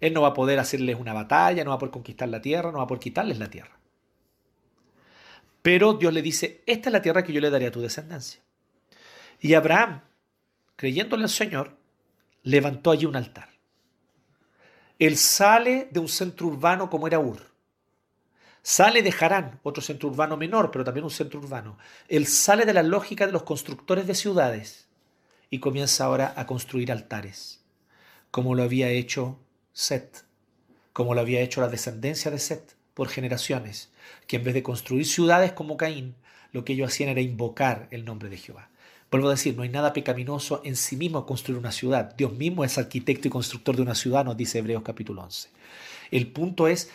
Él no va a poder hacerles una batalla, no va a poder conquistar la tierra, no va a poder quitarles la tierra. Pero Dios le dice, esta es la tierra que yo le daré a tu descendencia. Y Abraham, creyéndole al Señor, levantó allí un altar. Él sale de un centro urbano como era Ur. Sale de Harán, otro centro urbano menor, pero también un centro urbano. Él sale de la lógica de los constructores de ciudades y comienza ahora a construir altares, como lo había hecho Set, como lo había hecho la descendencia de Set por generaciones, que en vez de construir ciudades como Caín, lo que ellos hacían era invocar el nombre de Jehová. Vuelvo a decir, no hay nada pecaminoso en sí mismo construir una ciudad. Dios mismo es arquitecto y constructor de una ciudad, nos dice Hebreos capítulo 11. El punto es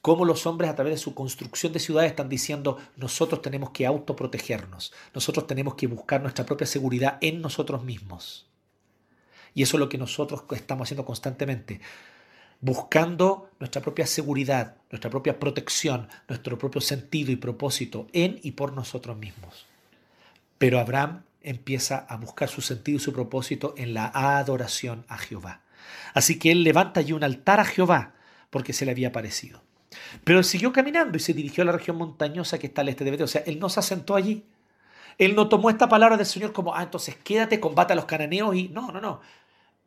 cómo los hombres a través de su construcción de ciudades están diciendo nosotros tenemos que autoprotegernos, nosotros tenemos que buscar nuestra propia seguridad en nosotros mismos. Y eso es lo que nosotros estamos haciendo constantemente buscando nuestra propia seguridad, nuestra propia protección, nuestro propio sentido y propósito en y por nosotros mismos. Pero Abraham empieza a buscar su sentido y su propósito en la adoración a Jehová. Así que él levanta allí un altar a Jehová porque se le había parecido. Pero él siguió caminando y se dirigió a la región montañosa que está al este de Betel. O sea, él no se asentó allí. Él no tomó esta palabra del Señor como, ah, entonces quédate, combate a los cananeos y no, no, no.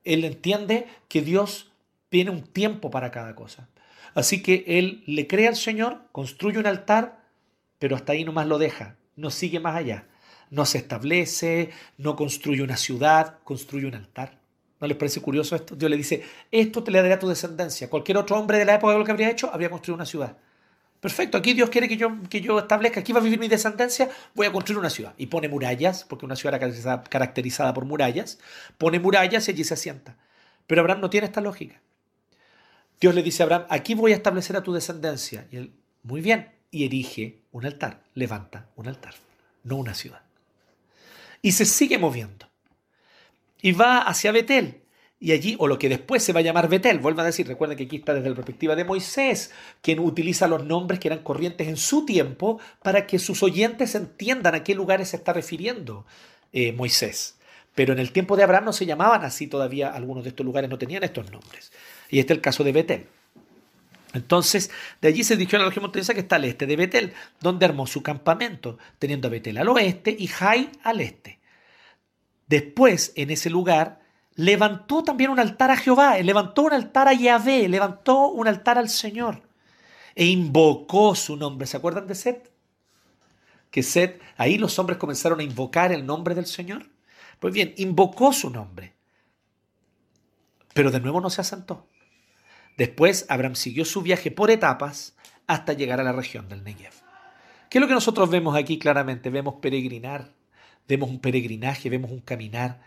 Él entiende que Dios tiene un tiempo para cada cosa. Así que él le cree al Señor, construye un altar, pero hasta ahí nomás lo deja, no sigue más allá. No se establece, no construye una ciudad, construye un altar. ¿No les parece curioso esto? Dios le dice, esto te le daré a tu descendencia. Cualquier otro hombre de la época lo que habría hecho, habría construido una ciudad. Perfecto, aquí Dios quiere que yo, que yo establezca, aquí va a vivir mi descendencia, voy a construir una ciudad. Y pone murallas, porque una ciudad era caracterizada por murallas, pone murallas y allí se asienta. Pero Abraham no tiene esta lógica. Dios le dice a Abraham, aquí voy a establecer a tu descendencia. Y él, muy bien, y erige un altar, levanta un altar, no una ciudad. Y se sigue moviendo. Y va hacia Betel. Y allí, o lo que después se va a llamar Betel, vuelvo a decir, recuerden que aquí está desde la perspectiva de Moisés, quien utiliza los nombres que eran corrientes en su tiempo para que sus oyentes entiendan a qué lugares se está refiriendo eh, Moisés. Pero en el tiempo de Abraham no se llamaban así todavía, algunos de estos lugares no tenían estos nombres. Y este es el caso de Betel. Entonces, de allí se dirigió a la región montañosa que está al este de Betel, donde armó su campamento, teniendo a Betel al oeste y Jai al este. Después, en ese lugar, levantó también un altar a Jehová, levantó un altar a Yahvé, levantó un altar al Señor e invocó su nombre. ¿Se acuerdan de Set? Que Set, ahí los hombres comenzaron a invocar el nombre del Señor. Pues bien, invocó su nombre, pero de nuevo no se asentó. Después Abraham siguió su viaje por etapas hasta llegar a la región del Negev. ¿Qué es lo que nosotros vemos aquí claramente? Vemos peregrinar, vemos un peregrinaje, vemos un caminar,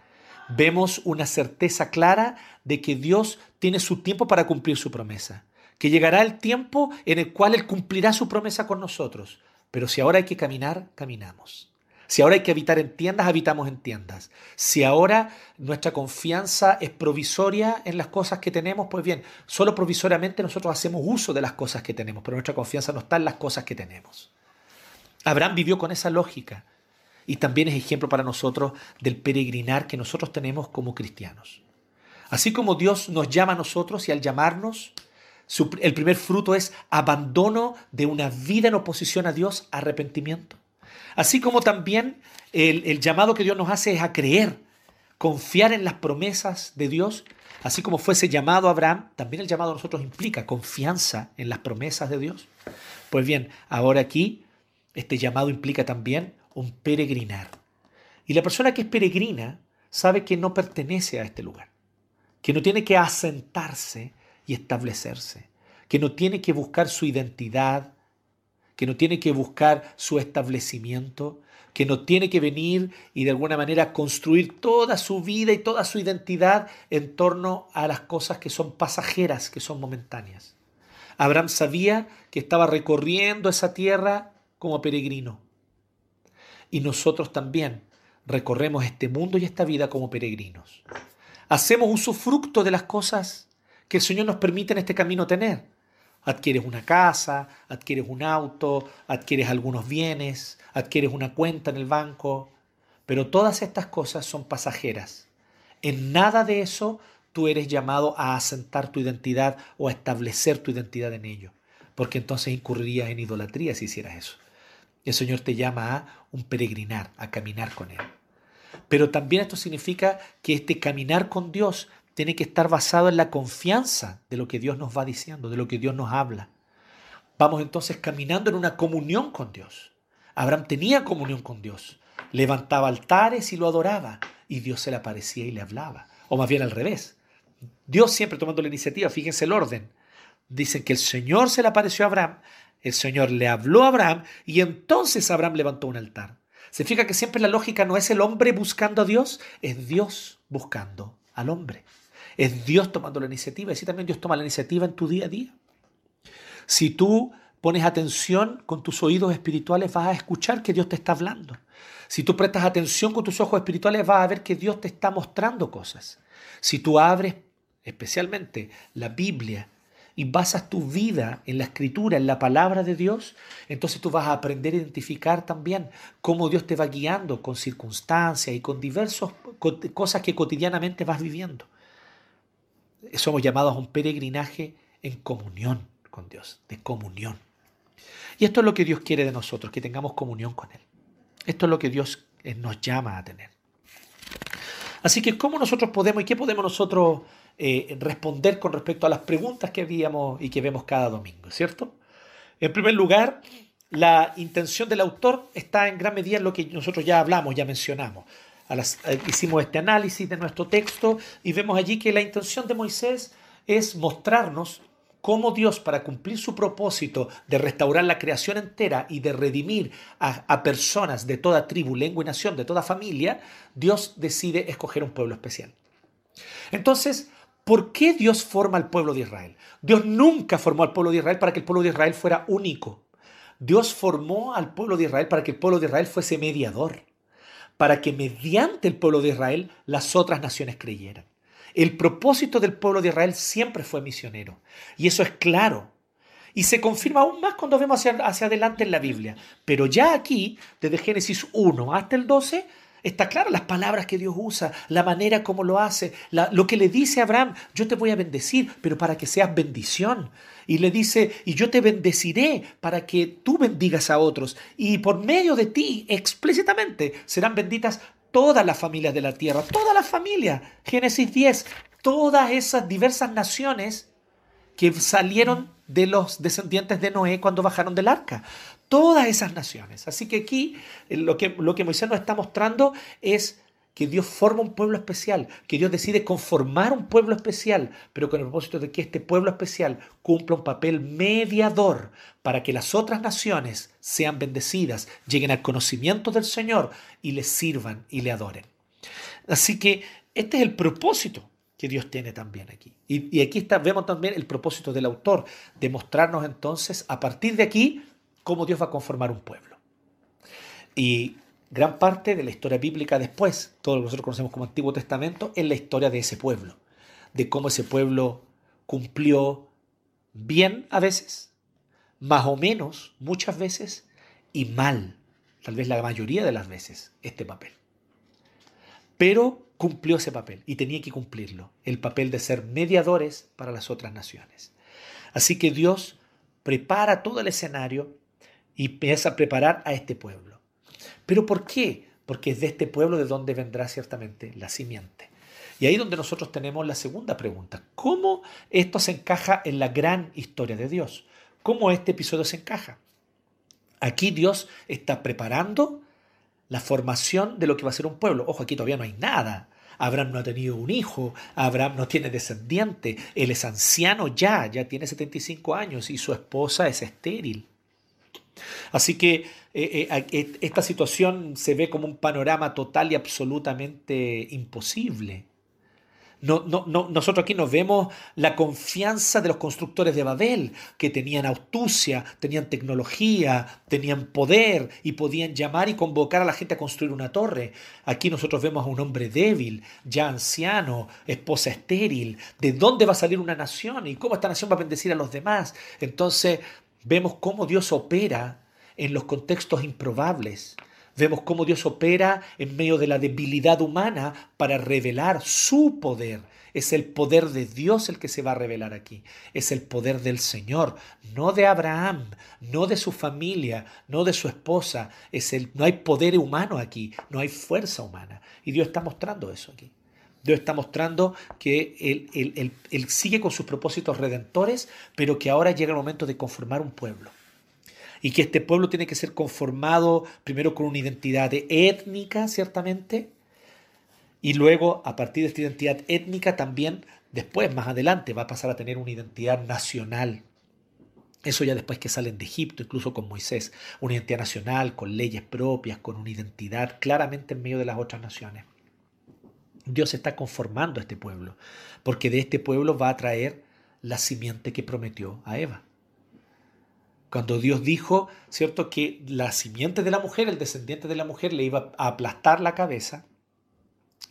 vemos una certeza clara de que Dios tiene su tiempo para cumplir su promesa, que llegará el tiempo en el cual Él cumplirá su promesa con nosotros. Pero si ahora hay que caminar, caminamos. Si ahora hay que habitar en tiendas, habitamos en tiendas. Si ahora nuestra confianza es provisoria en las cosas que tenemos, pues bien, solo provisoriamente nosotros hacemos uso de las cosas que tenemos, pero nuestra confianza no está en las cosas que tenemos. Abraham vivió con esa lógica y también es ejemplo para nosotros del peregrinar que nosotros tenemos como cristianos. Así como Dios nos llama a nosotros y al llamarnos, el primer fruto es abandono de una vida en oposición a Dios, arrepentimiento. Así como también el, llamado que Dios nos hace es a creer, confiar en las promesas de Dios, así como fuese llamado a Abraham, también el llamado a nosotros implica confianza en las promesas de Dios. Pues bien, ahora aquí este llamado implica también un peregrinar. Y la persona que es peregrina sabe que no pertenece a este lugar, que no tiene que asentarse y establecerse, que no tiene que buscar su identidad, que no tiene que buscar su establecimiento, que no tiene que venir y de alguna manera construir toda su vida y toda su identidad en torno a las cosas que son pasajeras, que son momentáneas. Abraham sabía que estaba recorriendo esa tierra como peregrino. Y nosotros también recorremos este mundo y esta vida como peregrinos. Hacemos usufructo de las cosas que el Señor nos permite en este camino tener. Adquieres una casa, adquieres un auto, adquieres algunos bienes, adquieres una cuenta en el banco, pero todas estas cosas son pasajeras. En nada de eso tú eres llamado a asentar tu identidad o a establecer tu identidad en ello, porque entonces incurrirías en idolatría si hicieras eso. El Señor te llama a un peregrinar, a caminar con Él. Pero también esto significa que este caminar con Dios tiene que estar basado en la confianza de lo que Dios nos va diciendo, de lo que Dios nos habla. Vamos entonces caminando en una comunión con Dios. Abraham tenía comunión con Dios. Levantaba altares y lo adoraba. Y Dios se le aparecía y le hablaba. O más bien al revés. Dios siempre tomando la iniciativa. Fíjense el orden. Dicen que el Señor se le apareció a Abraham. El Señor le habló a Abraham y entonces Abraham levantó un altar. Se fija que siempre la lógica no es el hombre buscando a Dios, es Dios buscando al hombre. Es Dios tomando la iniciativa y así también Dios toma la iniciativa en tu día a día. Si tú pones atención con tus oídos espirituales, vas a escuchar que Dios te está hablando. Si tú prestas atención con tus ojos espirituales, vas a ver que Dios te está mostrando cosas. Si tú abres especialmente la Biblia y basas tu vida en la escritura, en la palabra de Dios, entonces tú vas a aprender a identificar también cómo Dios te va guiando con circunstancias y con diversas cosas que cotidianamente vas viviendo. Somos llamados a un peregrinaje en comunión con Dios, de comunión. Y esto es lo que Dios quiere de nosotros, que tengamos comunión con Él. Esto es lo que Dios eh, nos llama a tener. Así que, ¿cómo nosotros podemos y qué podemos nosotros eh, responder con respecto a las preguntas que habíamos y que vemos cada domingo, ¿cierto? En primer lugar, la intención del autor está en gran medida en lo que nosotros ya hablamos, ya mencionamos. Eh, hicimos este análisis de nuestro texto y vemos allí que la intención de Moisés es mostrarnos cómo Dios, para cumplir su propósito de restaurar la creación entera y de redimir a, a, personas de toda tribu, lengua y nación, de toda familia, Dios decide escoger un pueblo especial. Entonces, ¿Por qué Dios forma al pueblo de Israel? Dios nunca formó al pueblo de Israel para que el pueblo de Israel fuera único. Dios formó al pueblo de Israel para que el pueblo de Israel fuese mediador, para que mediante el pueblo de Israel las otras naciones creyeran. El propósito del pueblo de Israel siempre fue misionero, y eso es claro. Y se confirma aún más cuando vemos hacia, adelante en la Biblia. Pero ya aquí, desde Génesis 1 hasta el 12, Está claro las palabras que Dios usa, la manera como lo hace, lo que le dice a Abraham, yo te voy a bendecir, pero para que seas bendición. Y le dice, y yo te bendeciré para que tú bendigas a otros. Y por medio de ti, explícitamente, serán benditas todas las familias de la tierra, todas las familias. Génesis 10, todas esas diversas naciones que salieron de los descendientes de Noé cuando bajaron del arca todas esas naciones. Así que aquí eh, lo que, lo que Moisés nos está mostrando es que Dios forma un pueblo especial, que Dios decide conformar un pueblo especial, pero con el propósito de que este pueblo especial cumpla un papel mediador para que las otras naciones sean bendecidas, lleguen al conocimiento del Señor y le sirvan y le adoren. Así que este es el propósito que Dios tiene también aquí. Y, aquí está, vemos también el propósito del autor, de mostrarnos entonces, a partir de aquí, cómo Dios va a conformar un pueblo. Y gran parte de la historia bíblica después, todo lo que nosotros conocemos como Antiguo Testamento, es la historia de ese pueblo, de cómo ese pueblo cumplió bien a veces, más o menos muchas veces, y mal, tal vez la mayoría de las veces, este papel. Pero cumplió ese papel y tenía que cumplirlo, el papel de ser mediadores para las otras naciones. Así que Dios prepara todo el escenario y empieza a preparar a este pueblo. ¿Pero por qué? Porque es de este pueblo de donde vendrá ciertamente la simiente. Y ahí donde nosotros tenemos la segunda pregunta. ¿Cómo esto se encaja en la gran historia de Dios? ¿Cómo este episodio se encaja? Aquí Dios está preparando la formación de lo que va a ser un pueblo. Ojo, aquí todavía no hay nada. Abraham no ha tenido un hijo, Abraham no tiene descendiente, él es anciano ya, ya tiene 75 años y su esposa es estéril. Así que eh, eh, eh, esta situación se ve como un panorama total y absolutamente imposible. No, no, nosotros aquí nos vemos la confianza de los constructores de Babel, que tenían astucia, tenían tecnología, tenían poder y podían llamar y convocar a la gente a construir una torre. Aquí nosotros vemos a un hombre débil, ya anciano, esposa estéril. ¿De dónde va a salir una nación y cómo esta nación va a bendecir a los demás? Entonces vemos cómo Dios opera en los contextos improbables. Vemos cómo Dios opera en medio de la debilidad humana para revelar su poder. Es el poder de Dios el que se va a revelar aquí. Es el poder del Señor, no de Abraham, no de su familia, no de su esposa. Es el, no hay poder humano aquí, no hay fuerza humana. Y Dios está mostrando eso aquí. Dios está mostrando que él, él sigue con sus propósitos redentores, pero que ahora llega el momento de conformar un pueblo y que este pueblo tiene que ser conformado primero con una identidad étnica, ciertamente, y luego a partir de esta identidad étnica también, después, más adelante, va a pasar a tener una identidad nacional. Eso ya después que salen de Egipto, incluso con Moisés, una identidad nacional, con leyes propias, con una identidad claramente en medio de las otras naciones. Dios está conformando a este pueblo, porque de este pueblo va a traer la simiente que prometió a Eva. Cuando Dios dijo, ¿cierto?, que la simiente de la mujer, el descendiente de la mujer, le iba a aplastar la cabeza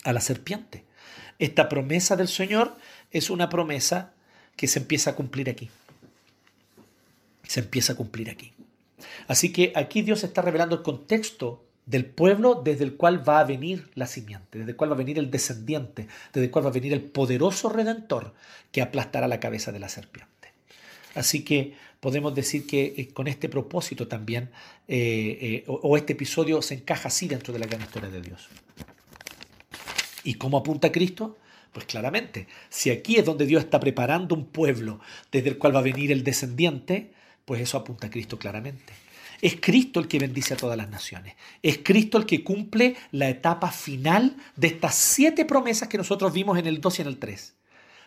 a la serpiente. Esta promesa del Señor es una promesa que se empieza a cumplir aquí. Se empieza a cumplir aquí. Así que aquí Dios está revelando el contexto del pueblo desde el cual va a venir la simiente, desde el cual va a venir el descendiente, desde el cual va a venir el poderoso redentor que aplastará la cabeza de la serpiente. Así que podemos decir que eh, con este propósito también, eh, eh, o, este episodio se encaja así dentro de la gran historia de Dios. ¿Y cómo apunta Cristo? Pues claramente, si aquí es donde Dios está preparando un pueblo desde el cual va a venir el descendiente, pues eso apunta a Cristo claramente. Es Cristo el que bendice a todas las naciones. Es Cristo el que cumple la etapa final de estas siete promesas que nosotros vimos en el 2 y en el 3.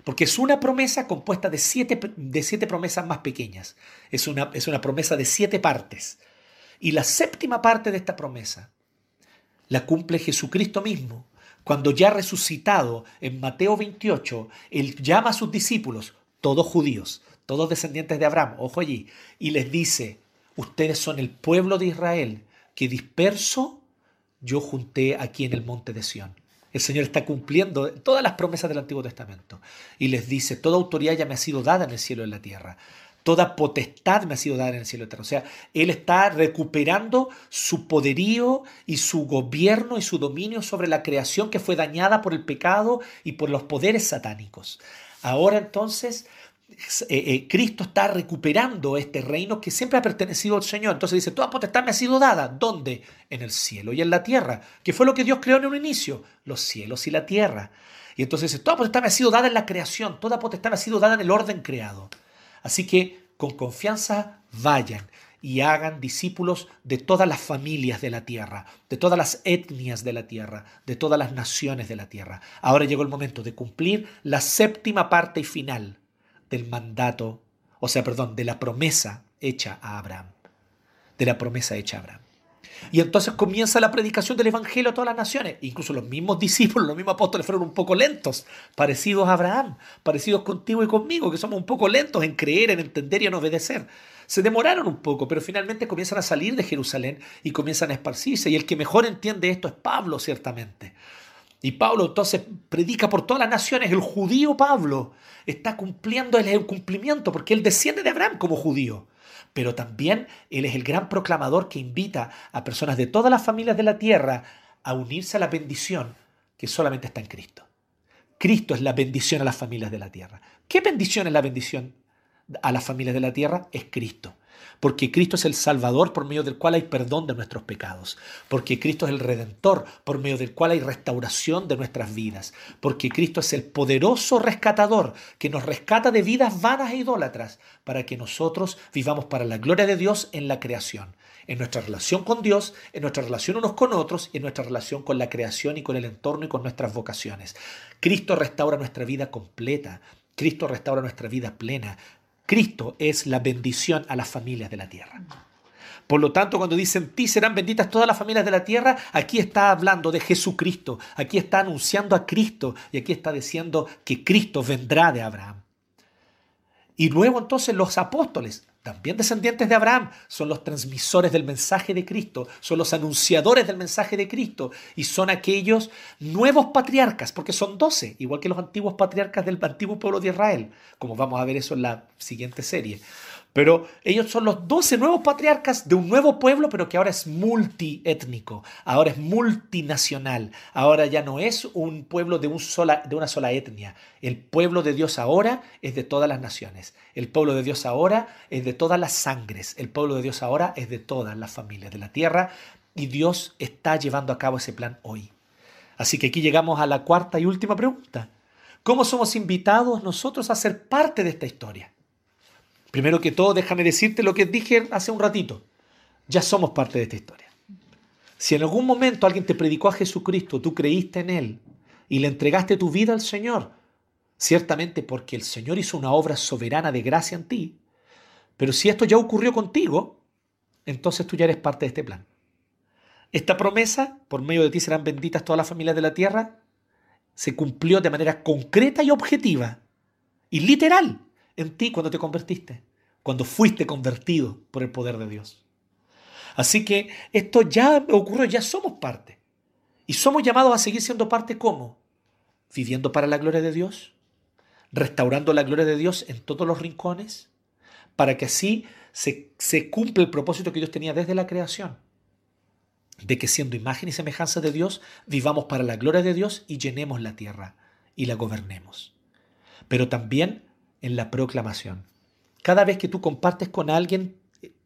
Porque es una promesa compuesta de siete, de siete promesas más pequeñas. Es una, es una promesa de siete partes. Y la séptima parte de esta promesa la cumple Jesucristo mismo. Cuando ya resucitado en Mateo 28, Él llama a sus discípulos, todos judíos, todos descendientes de Abraham, ojo allí, y les dice, ustedes son el pueblo de Israel que disperso yo junté aquí en el monte de Sión. El Señor está cumpliendo todas las promesas del Antiguo Testamento y les dice, toda autoridad ya me ha sido dada en el cielo y en la tierra. Toda potestad me ha sido dada en el cielo y en la tierra. O sea, Él está recuperando su poderío y su gobierno y su dominio sobre la creación que fue dañada por el pecado y por los poderes satánicos. Ahora entonces eh, eh, Cristo está recuperando este reino que siempre ha pertenecido al Señor. Entonces dice, toda potestad me ha sido dada. ¿Dónde? En el cielo y en la tierra. ¿Qué fue lo que Dios creó en un inicio? Los cielos y la tierra. Y entonces dice, toda potestad me ha sido dada en la creación, toda potestad me ha sido dada en el orden creado. Así que con confianza vayan y hagan discípulos de todas las familias de la tierra, de todas las etnias de la tierra, de todas las naciones de la tierra. Ahora llegó el momento de cumplir la séptima parte y final del mandato, o sea, perdón, de la promesa hecha a Abraham. De la promesa hecha a Abraham. Y entonces comienza la predicación del Evangelio a todas las naciones. Incluso los mismos discípulos, los mismos apóstoles fueron un poco lentos, parecidos a Abraham, parecidos contigo y conmigo, que somos un poco lentos en creer, en entender y en obedecer. Se demoraron un poco, pero finalmente comienzan a salir de Jerusalén y comienzan a esparcirse. Y el que mejor entiende esto es Pablo, ciertamente. Y Pablo entonces predica por todas las naciones. El judío Pablo está cumpliendo el cumplimiento porque él desciende de Abraham como judío. Pero también él es el gran proclamador que invita a personas de todas las familias de la tierra a unirse a la bendición que solamente está en Cristo. Cristo es la bendición a las familias de la tierra. ¿Qué bendición es la bendición a las familias de la tierra? Es Cristo porque Cristo es el Salvador por medio del cual hay perdón de nuestros pecados, porque Cristo es el Redentor por medio del cual hay restauración de nuestras vidas, porque Cristo es el poderoso rescatador que nos rescata de vidas vanas e idólatras para que nosotros vivamos para la gloria de Dios en la creación, en nuestra relación con Dios, en nuestra relación unos con otros y en nuestra relación con la creación y con el entorno y con nuestras vocaciones. Cristo restaura nuestra vida completa. Cristo restaura nuestra vida plena. Cristo es la bendición a las familias de la tierra. Por lo tanto, cuando dicen ti serán benditas todas las familias de la tierra, aquí está hablando de Jesucristo, aquí está anunciando a Cristo y aquí está diciendo que Cristo vendrá de Abraham. Y luego entonces los apóstoles, también descendientes de Abraham, son los transmisores del mensaje de Cristo, son los anunciadores del mensaje de Cristo y son aquellos nuevos patriarcas, porque son doce, igual que los antiguos patriarcas del antiguo pueblo de Israel, como vamos a ver eso en la siguiente serie. Pero ellos son los doce nuevos patriarcas de un nuevo pueblo, pero que ahora es multiétnico, ahora es multinacional, ahora ya no es un pueblo de, de una sola etnia. El pueblo de Dios ahora es de todas las naciones. El pueblo de Dios ahora es de todas las sangres. El pueblo de Dios ahora es de todas las familias de la tierra. Y Dios está llevando a cabo ese plan hoy. Así que aquí llegamos a la cuarta y última pregunta. ¿Cómo somos invitados nosotros a ser parte de esta historia? Primero que todo, déjame decirte lo que dije hace un ratito. Ya somos parte de esta historia. Si en algún momento alguien te predicó a Jesucristo, tú creíste en Él y le entregaste tu vida al Señor, ciertamente porque el Señor hizo una obra soberana de gracia en ti, pero si esto ya ocurrió contigo, entonces tú ya eres parte de este plan. Esta promesa, por medio de ti serán benditas todas las familias de la tierra, se cumplió de manera concreta y objetiva y literal en ti cuando te convertiste, cuando fuiste convertido por el poder de Dios. Así que esto ya ocurrió, ya somos parte. Y somos llamados a seguir siendo parte ¿cómo? Viviendo para la gloria de Dios, restaurando la gloria de Dios en todos los rincones, para que así se cumpla el propósito que Dios tenía desde la creación, de que siendo imagen y semejanza de Dios, vivamos para la gloria de Dios y llenemos la tierra y la gobernemos. Pero también en la proclamación. Cada vez que tú compartes con alguien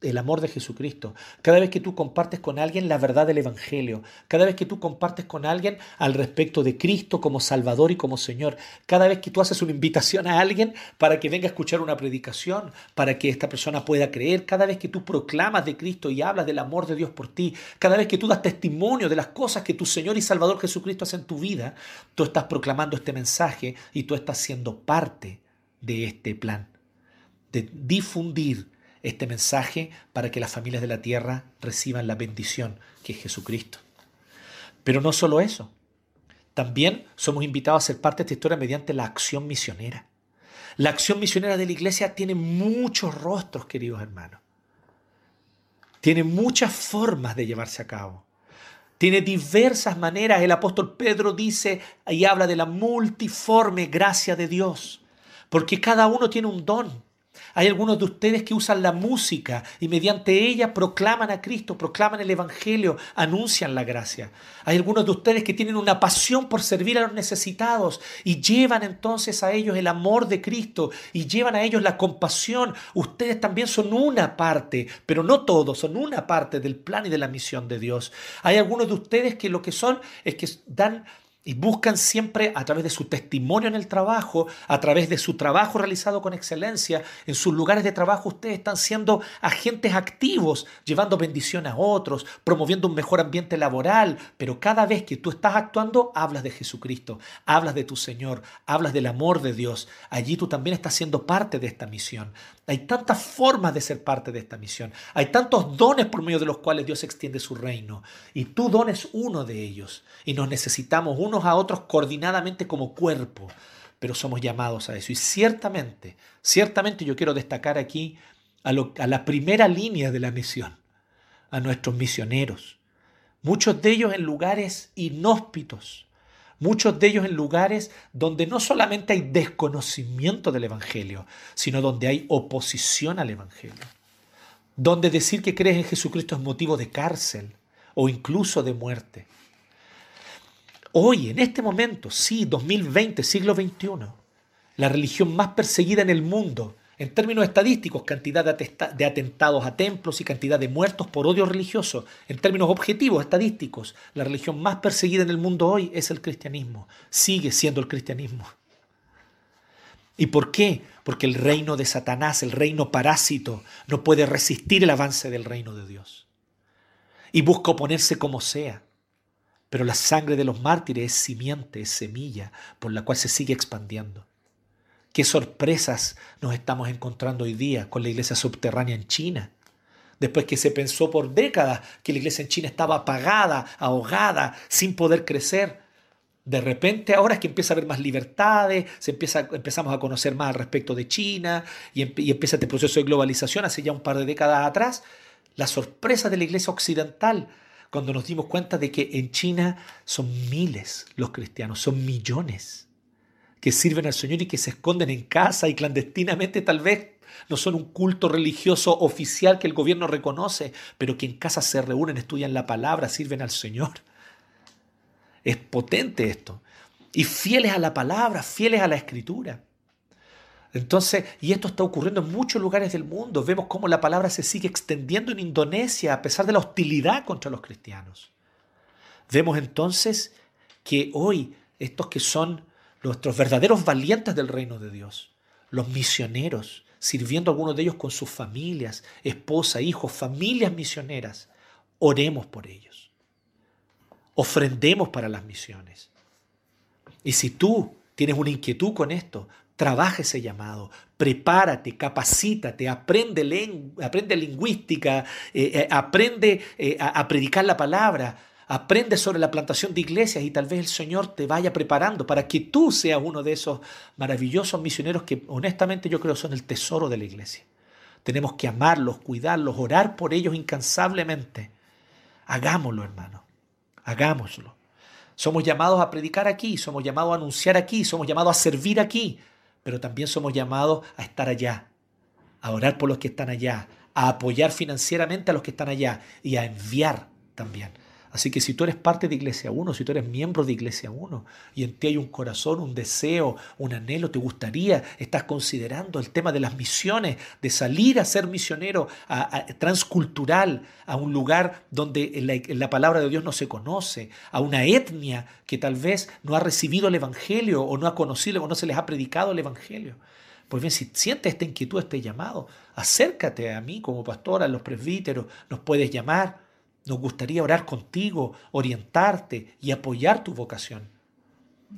el amor de Jesucristo, cada vez que tú compartes con alguien la verdad del Evangelio, cada vez que tú compartes con alguien al respecto de Cristo como Salvador y como Señor, cada vez que tú haces una invitación a alguien para que venga a escuchar una predicación, para que esta persona pueda creer, cada vez que tú proclamas de Cristo y hablas del amor de Dios por ti, cada vez que tú das testimonio de las cosas que tu Señor y Salvador Jesucristo hace en tu vida, tú estás proclamando este mensaje y tú estás siendo parte de este plan, de difundir este mensaje para que las familias de la tierra reciban la bendición que es Jesucristo. Pero no solo eso, también somos invitados a ser parte de esta historia mediante la acción misionera. La acción misionera de la iglesia tiene muchos rostros, queridos hermanos. Tiene muchas formas de llevarse a cabo. Tiene diversas maneras. El apóstol Pedro dice y habla de la multiforme gracia de Dios porque cada uno tiene un don. Hay algunos de ustedes que usan la música y mediante ella proclaman a Cristo, proclaman el Evangelio, anuncian la gracia. Hay algunos de ustedes que tienen una pasión por servir a los necesitados y llevan entonces a ellos el amor de Cristo y llevan a ellos la compasión. Ustedes también son una parte, pero no todos, son una parte del plan y de la misión de Dios. Hay algunos de ustedes que lo que son es que dan y buscan siempre a través de su testimonio en el trabajo, a través de su trabajo realizado con excelencia, en sus lugares de trabajo ustedes están siendo agentes activos, llevando bendición a otros, promoviendo un mejor ambiente laboral, pero cada vez que tú estás actuando, hablas de Jesucristo, hablas de tu Señor, hablas del amor de Dios. Allí tú también estás siendo parte de esta misión. Hay tantas formas de ser parte de esta misión. Hay tantos dones por medio de los cuales Dios extiende su reino. Y tu don es uno de ellos. Y nos necesitamos unos a otros coordinadamente como cuerpo. Pero somos llamados a eso. Y ciertamente, ciertamente yo quiero destacar aquí a, a la primera línea de la misión. A nuestros misioneros. Muchos de ellos en lugares inhóspitos muchos de ellos en lugares donde no solamente hay desconocimiento del Evangelio, sino donde hay oposición al Evangelio, donde decir que crees en Jesucristo es motivo de cárcel o incluso de muerte. Hoy, en este momento, sí, 2020, siglo XXI, la religión más perseguida en el mundo en términos estadísticos, cantidad de, atentados a templos y cantidad de muertos por odio religioso. En términos objetivos, estadísticos, la religión más perseguida en el mundo hoy es el cristianismo. Sigue siendo el cristianismo. ¿Y por qué? Porque el reino de Satanás, el reino parásito, no puede resistir el avance del reino de Dios. Y busca oponerse como sea. Pero la sangre de los mártires es simiente, es semilla por la cual se sigue expandiendo. Qué sorpresas nos estamos encontrando hoy día con la iglesia subterránea en China, después que se pensó por décadas que la iglesia en China estaba apagada, ahogada, sin poder crecer. De repente ahora es que empieza a haber más libertades, se empieza, empezamos a conocer más al respecto de China y, y empieza este proceso de globalización hace ya un par de décadas atrás. La sorpresa de la iglesia occidental cuando nos dimos cuenta de que en China son miles los cristianos, son millones que sirven al Señor y que se esconden en casa y clandestinamente tal vez no son un culto religioso oficial que el gobierno reconoce, pero que en casa se reúnen, estudian la palabra, sirven al Señor. Es potente esto. Y fieles a la palabra, fieles a la escritura. Entonces, y esto está ocurriendo en muchos lugares del mundo. Vemos cómo la palabra se sigue extendiendo en Indonesia a pesar de la hostilidad contra los cristianos. Vemos entonces que hoy estos que son nuestros verdaderos valientes del reino de Dios, los misioneros, sirviendo a algunos de ellos con sus familias, esposa, hijos, familias misioneras, oremos por ellos. Ofrendemos para las misiones. Y si tú tienes una inquietud con esto, trabaja ese llamado, prepárate, capacítate, aprende, aprende lingüística, eh, eh, aprende eh, a predicar la palabra, Aprende sobre la plantación de iglesias y tal vez el Señor te vaya preparando para que tú seas uno de esos maravillosos misioneros que honestamente yo creo son el tesoro de la iglesia. Tenemos que amarlos, cuidarlos, orar por ellos incansablemente. Hagámoslo, hermano. Hagámoslo. Somos llamados a predicar aquí, somos llamados a anunciar aquí, somos llamados a servir aquí, pero también somos llamados a estar allá, a orar por los que están allá, a apoyar financieramente a los que están allá y a enviar también. Así que si tú eres parte de Iglesia 1, si tú eres miembro de Iglesia 1 y en ti hay un corazón, un deseo, un anhelo, te gustaría, estás considerando el tema de las misiones, de salir a ser misionero transcultural a un lugar donde la, palabra de Dios no se conoce, a una etnia que tal vez no ha recibido el Evangelio o no ha conocido o no se les ha predicado el Evangelio. Pues bien, si sientes esta inquietud, este llamado, acércate a mí como pastor, a los presbíteros, nos puedes llamar nos gustaría orar contigo, orientarte y apoyar tu vocación.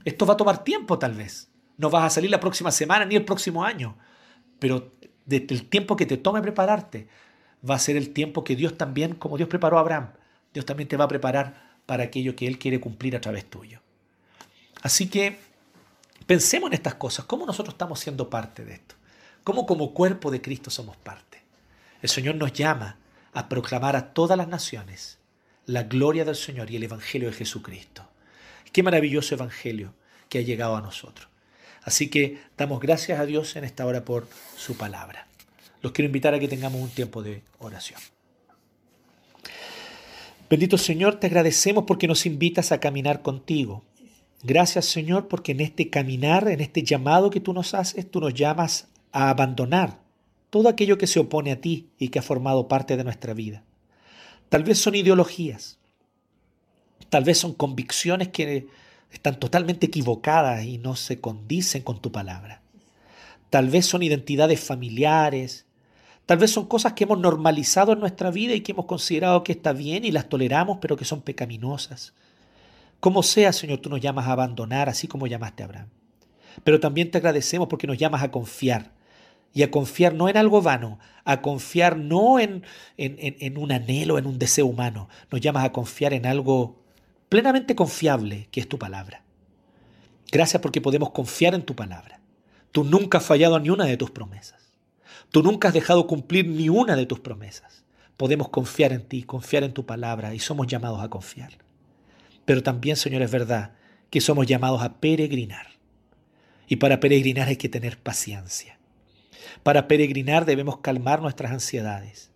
Esto va a tomar tiempo tal vez. No vas a salir la próxima semana ni el próximo año. Pero el tiempo que te tome prepararte va a ser el tiempo que Dios también, como Dios preparó a Abraham, Dios también te va a preparar para aquello que Él quiere cumplir a través tuyo. Así que pensemos en estas cosas, cómo nosotros estamos siendo parte de esto, cómo como cuerpo de Cristo somos parte. El Señor nos llama a proclamar a todas las naciones la gloria del Señor y el Evangelio de Jesucristo. Qué maravilloso Evangelio que ha llegado a nosotros. Así que damos gracias a Dios en esta hora por su palabra. Los quiero invitar a que tengamos un tiempo de oración. Bendito Señor, te agradecemos porque nos invitas a caminar contigo. Gracias Señor porque en este caminar, en este llamado que tú nos haces, tú nos llamas a abandonar todo aquello que se opone a ti y que ha formado parte de nuestra vida. Tal vez son ideologías, tal vez son convicciones que están totalmente equivocadas y no se condicen con tu palabra. Tal vez son identidades familiares, tal vez son cosas que hemos normalizado en nuestra vida y que hemos considerado que está bien y las toleramos, pero que son pecaminosas. Como sea, Señor, tú nos llamas a abandonar, así como llamaste a Abraham. Pero también te agradecemos porque nos llamas a confiar y a confiar no en algo vano, a confiar no en, en, un anhelo, en un deseo humano. Nos llamas a confiar en algo plenamente confiable, que es tu palabra. Gracias porque podemos confiar en tu palabra. Tú nunca has fallado ni una de tus promesas. Tú nunca has dejado cumplir ni una de tus promesas. Podemos confiar en ti, confiar en tu palabra y somos llamados a confiar. Pero también, Señor, es verdad que somos llamados a peregrinar. Y para peregrinar hay que tener paciencia. Para peregrinar debemos calmar nuestras ansiedades.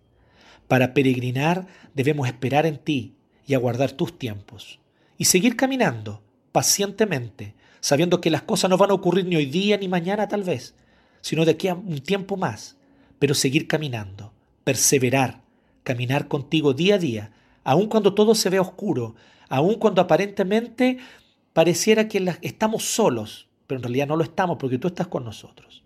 Para peregrinar debemos esperar en ti y aguardar tus tiempos. Y seguir caminando pacientemente, sabiendo que las cosas no van a ocurrir ni hoy día ni mañana tal vez, sino de aquí a un tiempo más. Pero seguir caminando, perseverar, caminar contigo día a día, aun cuando todo se ve oscuro, aun cuando aparentemente pareciera que estamos solos, pero en realidad no lo estamos porque tú estás con nosotros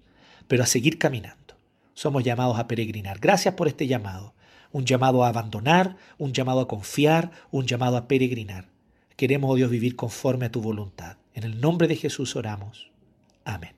pero a seguir caminando. Somos llamados a peregrinar. Gracias por este llamado. Un llamado a abandonar, un llamado a confiar, un llamado a peregrinar. Queremos, oh Dios, vivir conforme a tu voluntad. En el nombre de Jesús oramos. Amén.